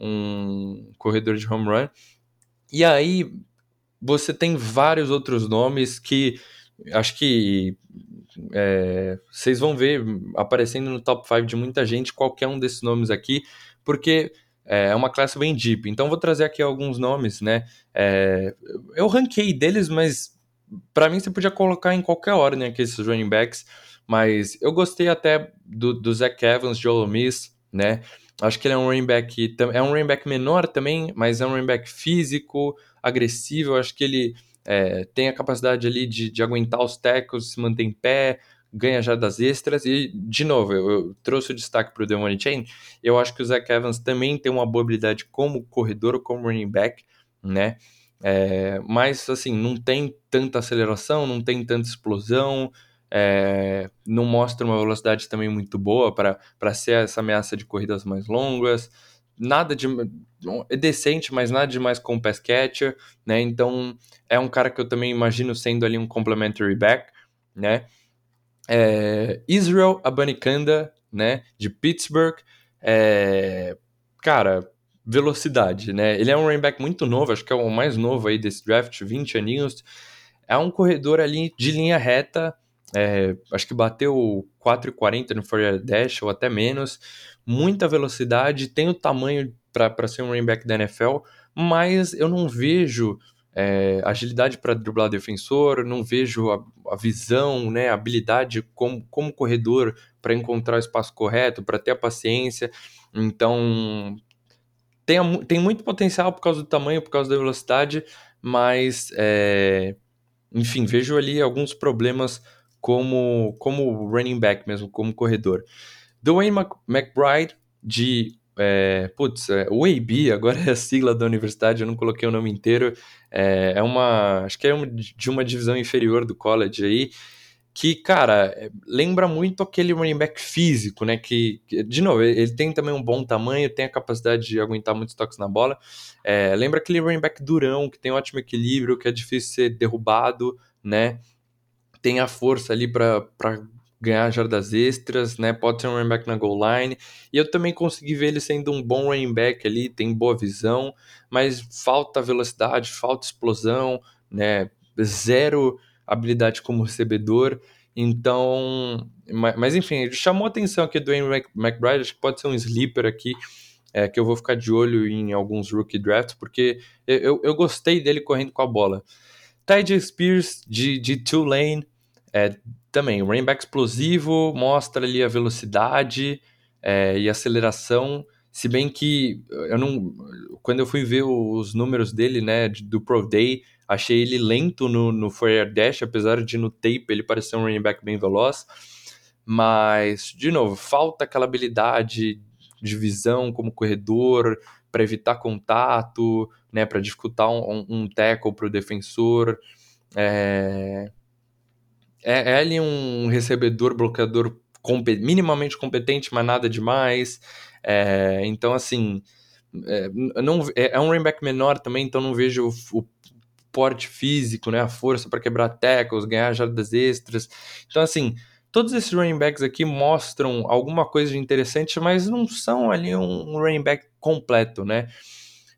Um corredor de home run. E aí você tem vários outros nomes que acho que é, vocês vão ver aparecendo no top 5 de muita gente, qualquer um desses nomes aqui, porque é, é uma classe bem deep. Então vou trazer aqui alguns nomes, né? É, eu ranquei deles, mas para mim você podia colocar em qualquer ordem aqui esses running backs. Mas eu gostei até do, do Zach Evans, Joel Miss, né? Acho que ele é um running back, é um running back menor também, mas é um running back físico, agressivo. Acho que ele é, tem a capacidade ali de, de aguentar os tackles, se manter em pé, ganha já das extras. E, de novo, eu, eu trouxe o destaque para o Devon Chain. Eu acho que o Zach Evans também tem uma boa habilidade como corredor, como running back, né? É, mas, assim, não tem tanta aceleração, não tem tanta explosão, é, não mostra uma velocidade também muito boa para ser essa ameaça de corridas mais longas. Nada de. É decente, mas nada demais com o pass catcher, né? Então é um cara que eu também imagino sendo ali um complementary back, né? É, Israel Abanikanda, né? De Pittsburgh. É, cara, velocidade, né? Ele é um running back muito novo, acho que é o mais novo aí desse draft, 20 aninhos. É um corredor ali de linha reta, é, acho que bateu 4,40 no 4 dash ou até menos, muita velocidade, tem o tamanho para ser um running back da NFL, mas eu não vejo é, agilidade para driblar defensor, não vejo a, a, visão, né, a habilidade como, como corredor para encontrar o espaço correto, para ter a paciência. Então, tem, tem muito potencial por causa do tamanho, por causa da velocidade, mas, é, enfim, vejo ali alguns problemas como, como running back mesmo, como corredor. Dwayne McBride, de. É, putz, é, UAB, agora é a sigla da universidade, eu não coloquei o nome inteiro. É, é uma. Acho que é uma, de uma divisão inferior do college aí. Que, cara, é, lembra muito aquele running back físico, né? Que, de novo, ele tem também um bom tamanho, tem a capacidade de aguentar muitos toques na bola. É, lembra aquele running back durão, que tem um ótimo equilíbrio, que é difícil ser derrubado, né? Tem a força ali para ganhar jardas extras, né? Pode ser um running back na goal line. E eu também consegui ver ele sendo um bom running back ali, tem boa visão, mas falta velocidade, falta explosão, né? Zero habilidade como recebedor. Então, mas, enfim, ele chamou a atenção aqui do Wayne McBride, acho que pode ser um sleeper aqui. é, que eu vou ficar de olho em alguns rookie drafts, porque eu, eu gostei dele correndo com a bola. Ty Spears de, de Tulane, é, também, running back explosivo, mostra ali a velocidade é, e aceleração, se bem que eu não, quando eu fui ver os números dele, né, do Pro Day, achei ele lento no, no Foyer Dash, apesar de no tape ele parecer um running back bem veloz, mas, de novo, falta aquela habilidade de visão como corredor, para evitar contato, né, para dificultar um, um tackle para o defensor. É... É, é ali um recebedor, bloqueador compet minimamente competente, mas nada demais. É, então, assim, é, não, é, é um running back menor também, então não vejo o, o porte físico, né, a força para quebrar tackles, ganhar jardas extras. Então, assim, todos esses running backs aqui mostram alguma coisa de interessante, mas não são ali um, running back completo, né?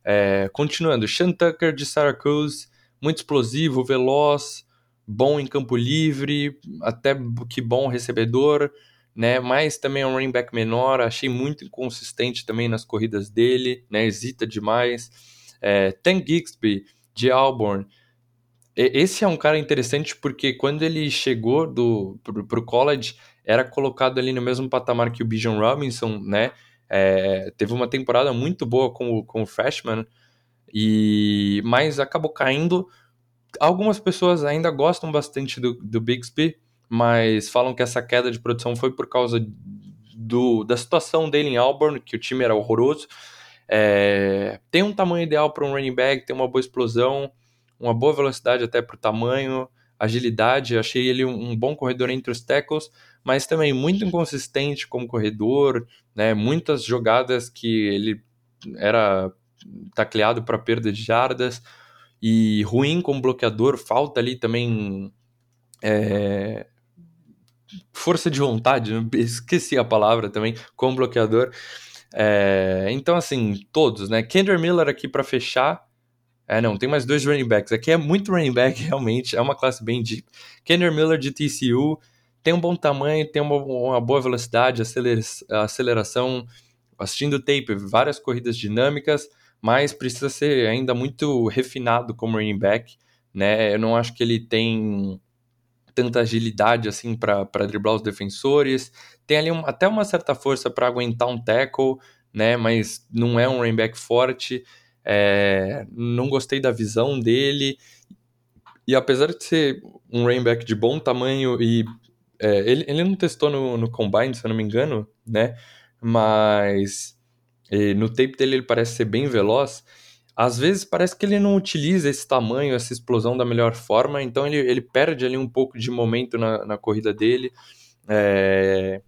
É, continuando, Sean Tucker de Syracuse, muito explosivo, veloz, bom em campo livre, até que bom recebedor, né? Mas também é um running back menor, achei muito inconsistente também nas corridas dele, né? Hesita demais. É, Tank Gixby de Auburn, esse é um cara interessante porque quando ele chegou do, pro, pro college, era colocado ali no mesmo patamar que o Bijan Robinson, né? É, teve uma temporada muito boa com, com o freshman, e mas acabou caindo. Algumas pessoas ainda gostam bastante do, do Bixby, mas falam que essa queda de produção foi por causa do, da situação dele em Auburn, que o time era horroroso. É, tem um tamanho ideal para um running back, tem uma boa explosão, uma boa velocidade até para o tamanho, agilidade. Achei ele um, bom corredor entre os tackles, mas também muito inconsistente como corredor, né? Muitas jogadas que ele era tacleado para perda de jardas e ruim como bloqueador. Falta ali também é, força de vontade, né? esqueci a palavra também, como bloqueador. É, então, assim, todos, né? Kendra Miller aqui para fechar. É, não, tem mais dois running backs. Aqui é muito running back, realmente. É uma classe bem deep. Kendra Miller de TCU tem um bom tamanho, tem uma, uma boa velocidade, acelera aceleração. Assistindo tape, várias corridas dinâmicas, mas precisa ser ainda muito refinado como running back. Né? Eu não acho que ele tem tanta agilidade assim para driblar os defensores. Tem ali um, até uma certa força para aguentar um tackle, né? Mas não é um running back forte. É, não gostei da visão dele. E apesar de ser um running back de bom tamanho e é, ele, ele não testou no, no Combine, se eu não me engano, né? Mas no tape dele ele parece ser bem veloz. Às vezes parece que ele não utiliza esse tamanho, essa explosão da melhor forma, então ele, ele perde ali um pouco de momento na, na corrida dele. É,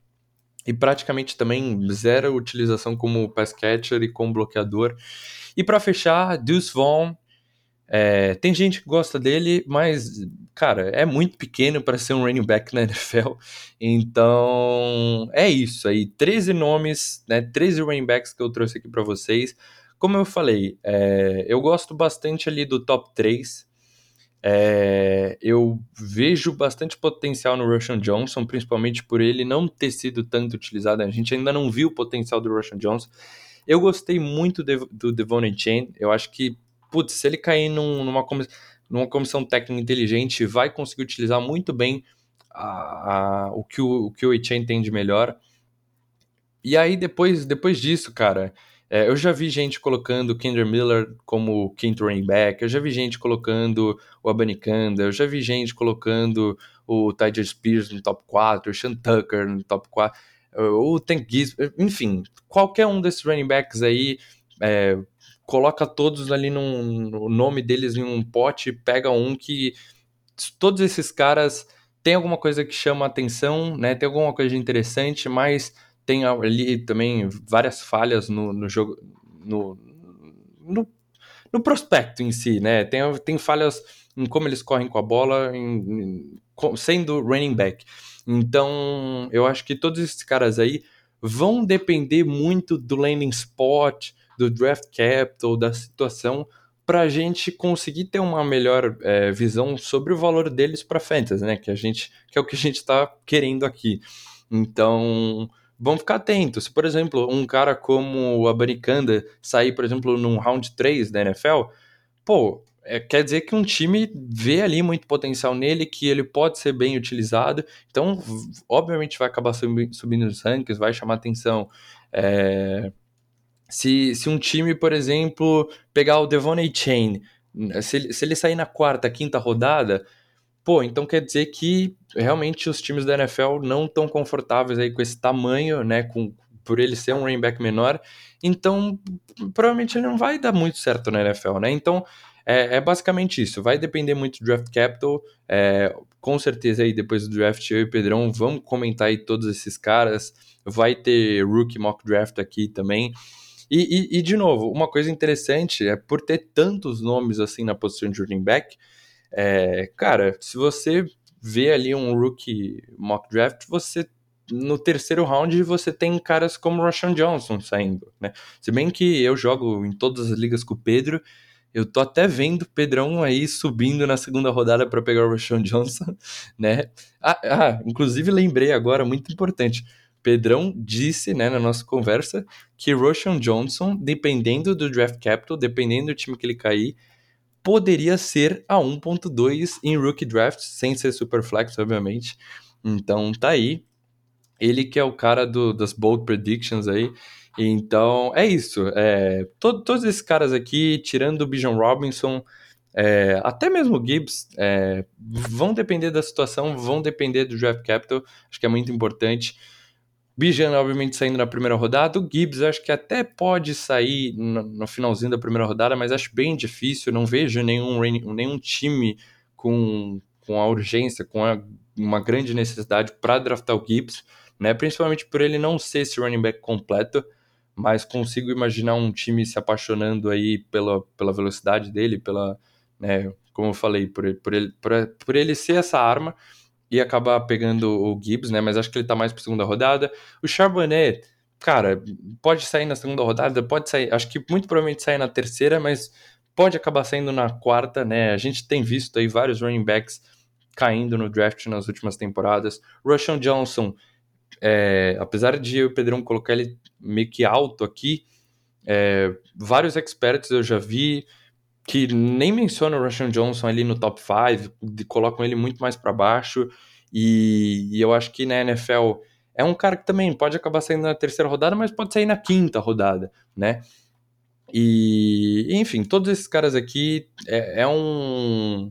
e praticamente também zero utilização como pass catcher e como bloqueador. E para fechar, Deuce Vaughn. É, tem gente que gosta dele, mas, cara, é muito pequeno para ser um running back na NFL. Então, é isso aí. 13 nomes, né? 13 running backs que eu trouxe aqui para vocês. Como eu falei, é, eu gosto bastante ali do top 3. É, eu vejo bastante potencial no Russian Johnson, principalmente por ele não ter sido tanto utilizado. A gente ainda não viu o potencial do Russian Johnson. Eu gostei muito de, do Devon Chain. Eu acho que, putz, se ele cair num, numa, numa comissão técnica inteligente, vai conseguir utilizar muito bem a, a, o que o, o que o Chain tem de melhor. E aí, depois, depois disso, cara, é, eu já vi gente colocando Kendra Miller como quinto running back, eu já vi gente colocando o Abanikanda, eu já vi gente colocando o Tyler Spears no top 4, o Sean Tucker no top 4, o Tank Giz, enfim, qualquer um desses running backs aí, é, coloca todos ali no nome deles em um pote, pega um que todos esses caras tem alguma coisa que chama atenção, né? Tem alguma coisa interessante, mas tem ali também várias falhas no, no jogo, no, no, no, prospecto em si, né? Tem, tem falhas em como eles correm com a bola, em, em, sendo running back. Então, eu acho que todos esses caras aí vão depender muito do landing spot, do draft capital, da situação, para a gente conseguir ter uma melhor é, visão sobre o valor deles para fantasy, né? Que a gente, que é o que a gente está querendo aqui. Então, vamos ficar atentos. Por exemplo, um cara como o Abanicanda sair, por exemplo, num round 3 da NFL, pô, é, quer dizer que um time vê ali muito potencial nele, que ele pode ser bem utilizado, então, obviamente, vai acabar subindo os rankings, vai chamar atenção. É... Se, se um time, por exemplo, pegar o Devon A. Chain, se se ele sair na quarta, quinta rodada, pô, então quer dizer que realmente os times da NFL não estão confortáveis aí com esse tamanho, né, com, por ele ser um running back menor, então provavelmente ele não vai dar muito certo na NFL, né? Então é, é basicamente isso. Vai depender muito do draft capital. É, com certeza aí depois do draft eu e o Pedrão vamos comentar aí todos esses caras. Vai ter rookie mock draft aqui também. E, e, e, de novo, uma coisa interessante é por ter tantos nomes assim na posição de running back, é, cara, se você vê ali um rookie mock draft, você no terceiro round você tem caras como o Rashawn Johnson saindo, né? Se bem que eu jogo em todas as ligas com o Pedro, eu tô até vendo o Pedrão aí subindo na segunda rodada para pegar o Rashawn Johnson, né? Ah, ah, inclusive lembrei agora, muito importante. Pedrão disse, né, na nossa conversa, que Roshan Johnson, dependendo do draft capital, dependendo do time que ele cair, poderia ser a 1.2 em rookie draft, sem ser super flex, obviamente. Então tá aí. Ele que é o cara do, das bold predictions aí. Então, é isso. É, todos esses caras aqui, tirando o Bijan Robinson, é, até mesmo o Gibbs, é, vão depender da situação, vão depender do draft capital. Acho que é muito importante. Bijan, obviamente, saindo na primeira rodada. O Gibbs, acho que até pode sair no, finalzinho da primeira rodada, mas acho bem difícil. Não vejo nenhum, nenhum time com, com a urgência, com a, uma grande necessidade para draftar o Gibbs, né? principalmente por ele não ser esse running back completo mas consigo imaginar um time se apaixonando aí pela, pela velocidade dele, pela, né, como eu falei, por, por, ele, por, por ele ser essa arma e acabar pegando o Gibbs, né, mas acho que ele tá mais para segunda rodada. O Charbonnet, cara, pode sair na segunda rodada, pode sair, acho que muito provavelmente sair na terceira, mas pode acabar saindo na quarta, né, a gente tem visto aí vários running backs caindo no draft nas últimas temporadas. Rushon Johnson, é, apesar de o Pedrão colocar ele meio que alto aqui, é, vários experts eu já vi que nem mencionam o Russian Johnson ali no top 5, colocam ele muito mais para baixo, e, e, eu acho que na NFL é um cara que também pode acabar saindo na terceira rodada, mas pode sair na quinta rodada, né? E, enfim, todos esses caras aqui é, é um,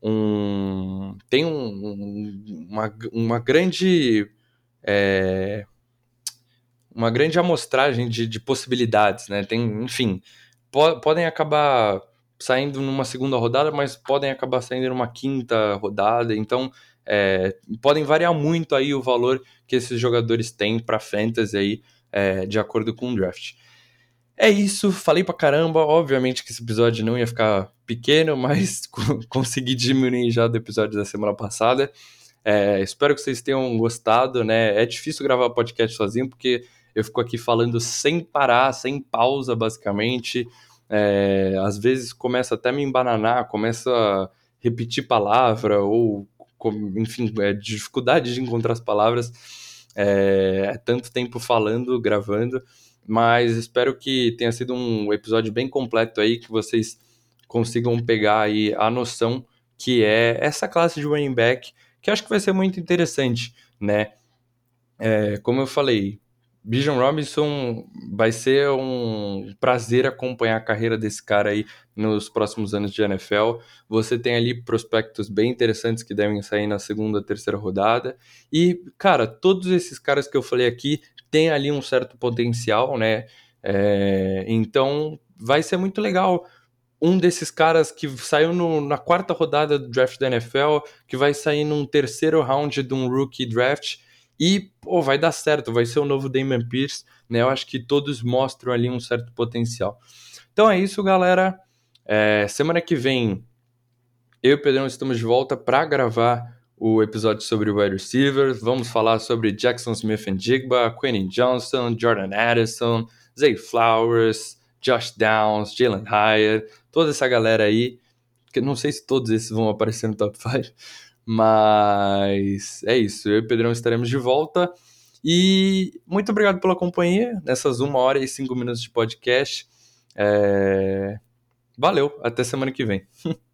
um. tem um, uma, uma grande é, uma grande amostragem de, de, possibilidades, né? Tem, enfim, po podem acabar saindo numa segunda rodada, mas podem acabar saindo numa quinta rodada, então é, podem variar muito aí o valor que esses jogadores têm para fantasy aí, é, de acordo com o draft. É isso, falei pra caramba. Obviamente que esse episódio não ia ficar pequeno, mas consegui diminuir já do episódio da semana passada. É, espero que vocês tenham gostado, né? É difícil gravar podcast sozinho porque eu fico aqui falando sem parar, sem pausa, basicamente. É, às vezes começa até a me embananar, começa a repetir palavra ou, enfim, é, dificuldade de encontrar as palavras. É, é tanto tempo falando, gravando, mas espero que tenha sido um episódio bem completo aí, que vocês consigam pegar aí a noção que é essa classe de running back que acho que vai ser muito interessante, né? É, como eu falei, Bijan Robinson vai ser um prazer acompanhar a carreira desse cara aí nos próximos anos de NFL. Você tem ali prospectos bem interessantes que devem sair na segunda, terceira rodada. E, cara, todos esses caras que eu falei aqui têm ali um certo potencial, né? É, então vai ser muito legal um desses caras que saiu no, na quarta rodada do draft da NFL, que vai sair num terceiro round de um rookie draft e pô, vai dar certo, vai ser o novo Damon Pierce, né? Eu acho que todos mostram ali um certo potencial. Então é isso, galera. É, semana que vem eu e o Pedrão estamos de volta para gravar o episódio sobre o wide receivers. Vamos falar sobre Jackson Smith and Jigba, Quentin Johnson, Jordan Addison, Zay Flowers, Josh Downs, Jalen Hyatt, toda essa galera aí, que não sei se todos esses vão aparecer no top 5, mas é isso. Eu e o Pedrão estaremos de volta. E muito obrigado pela companhia nessas uma hora e cinco minutos de podcast. É... Valeu, até semana que vem.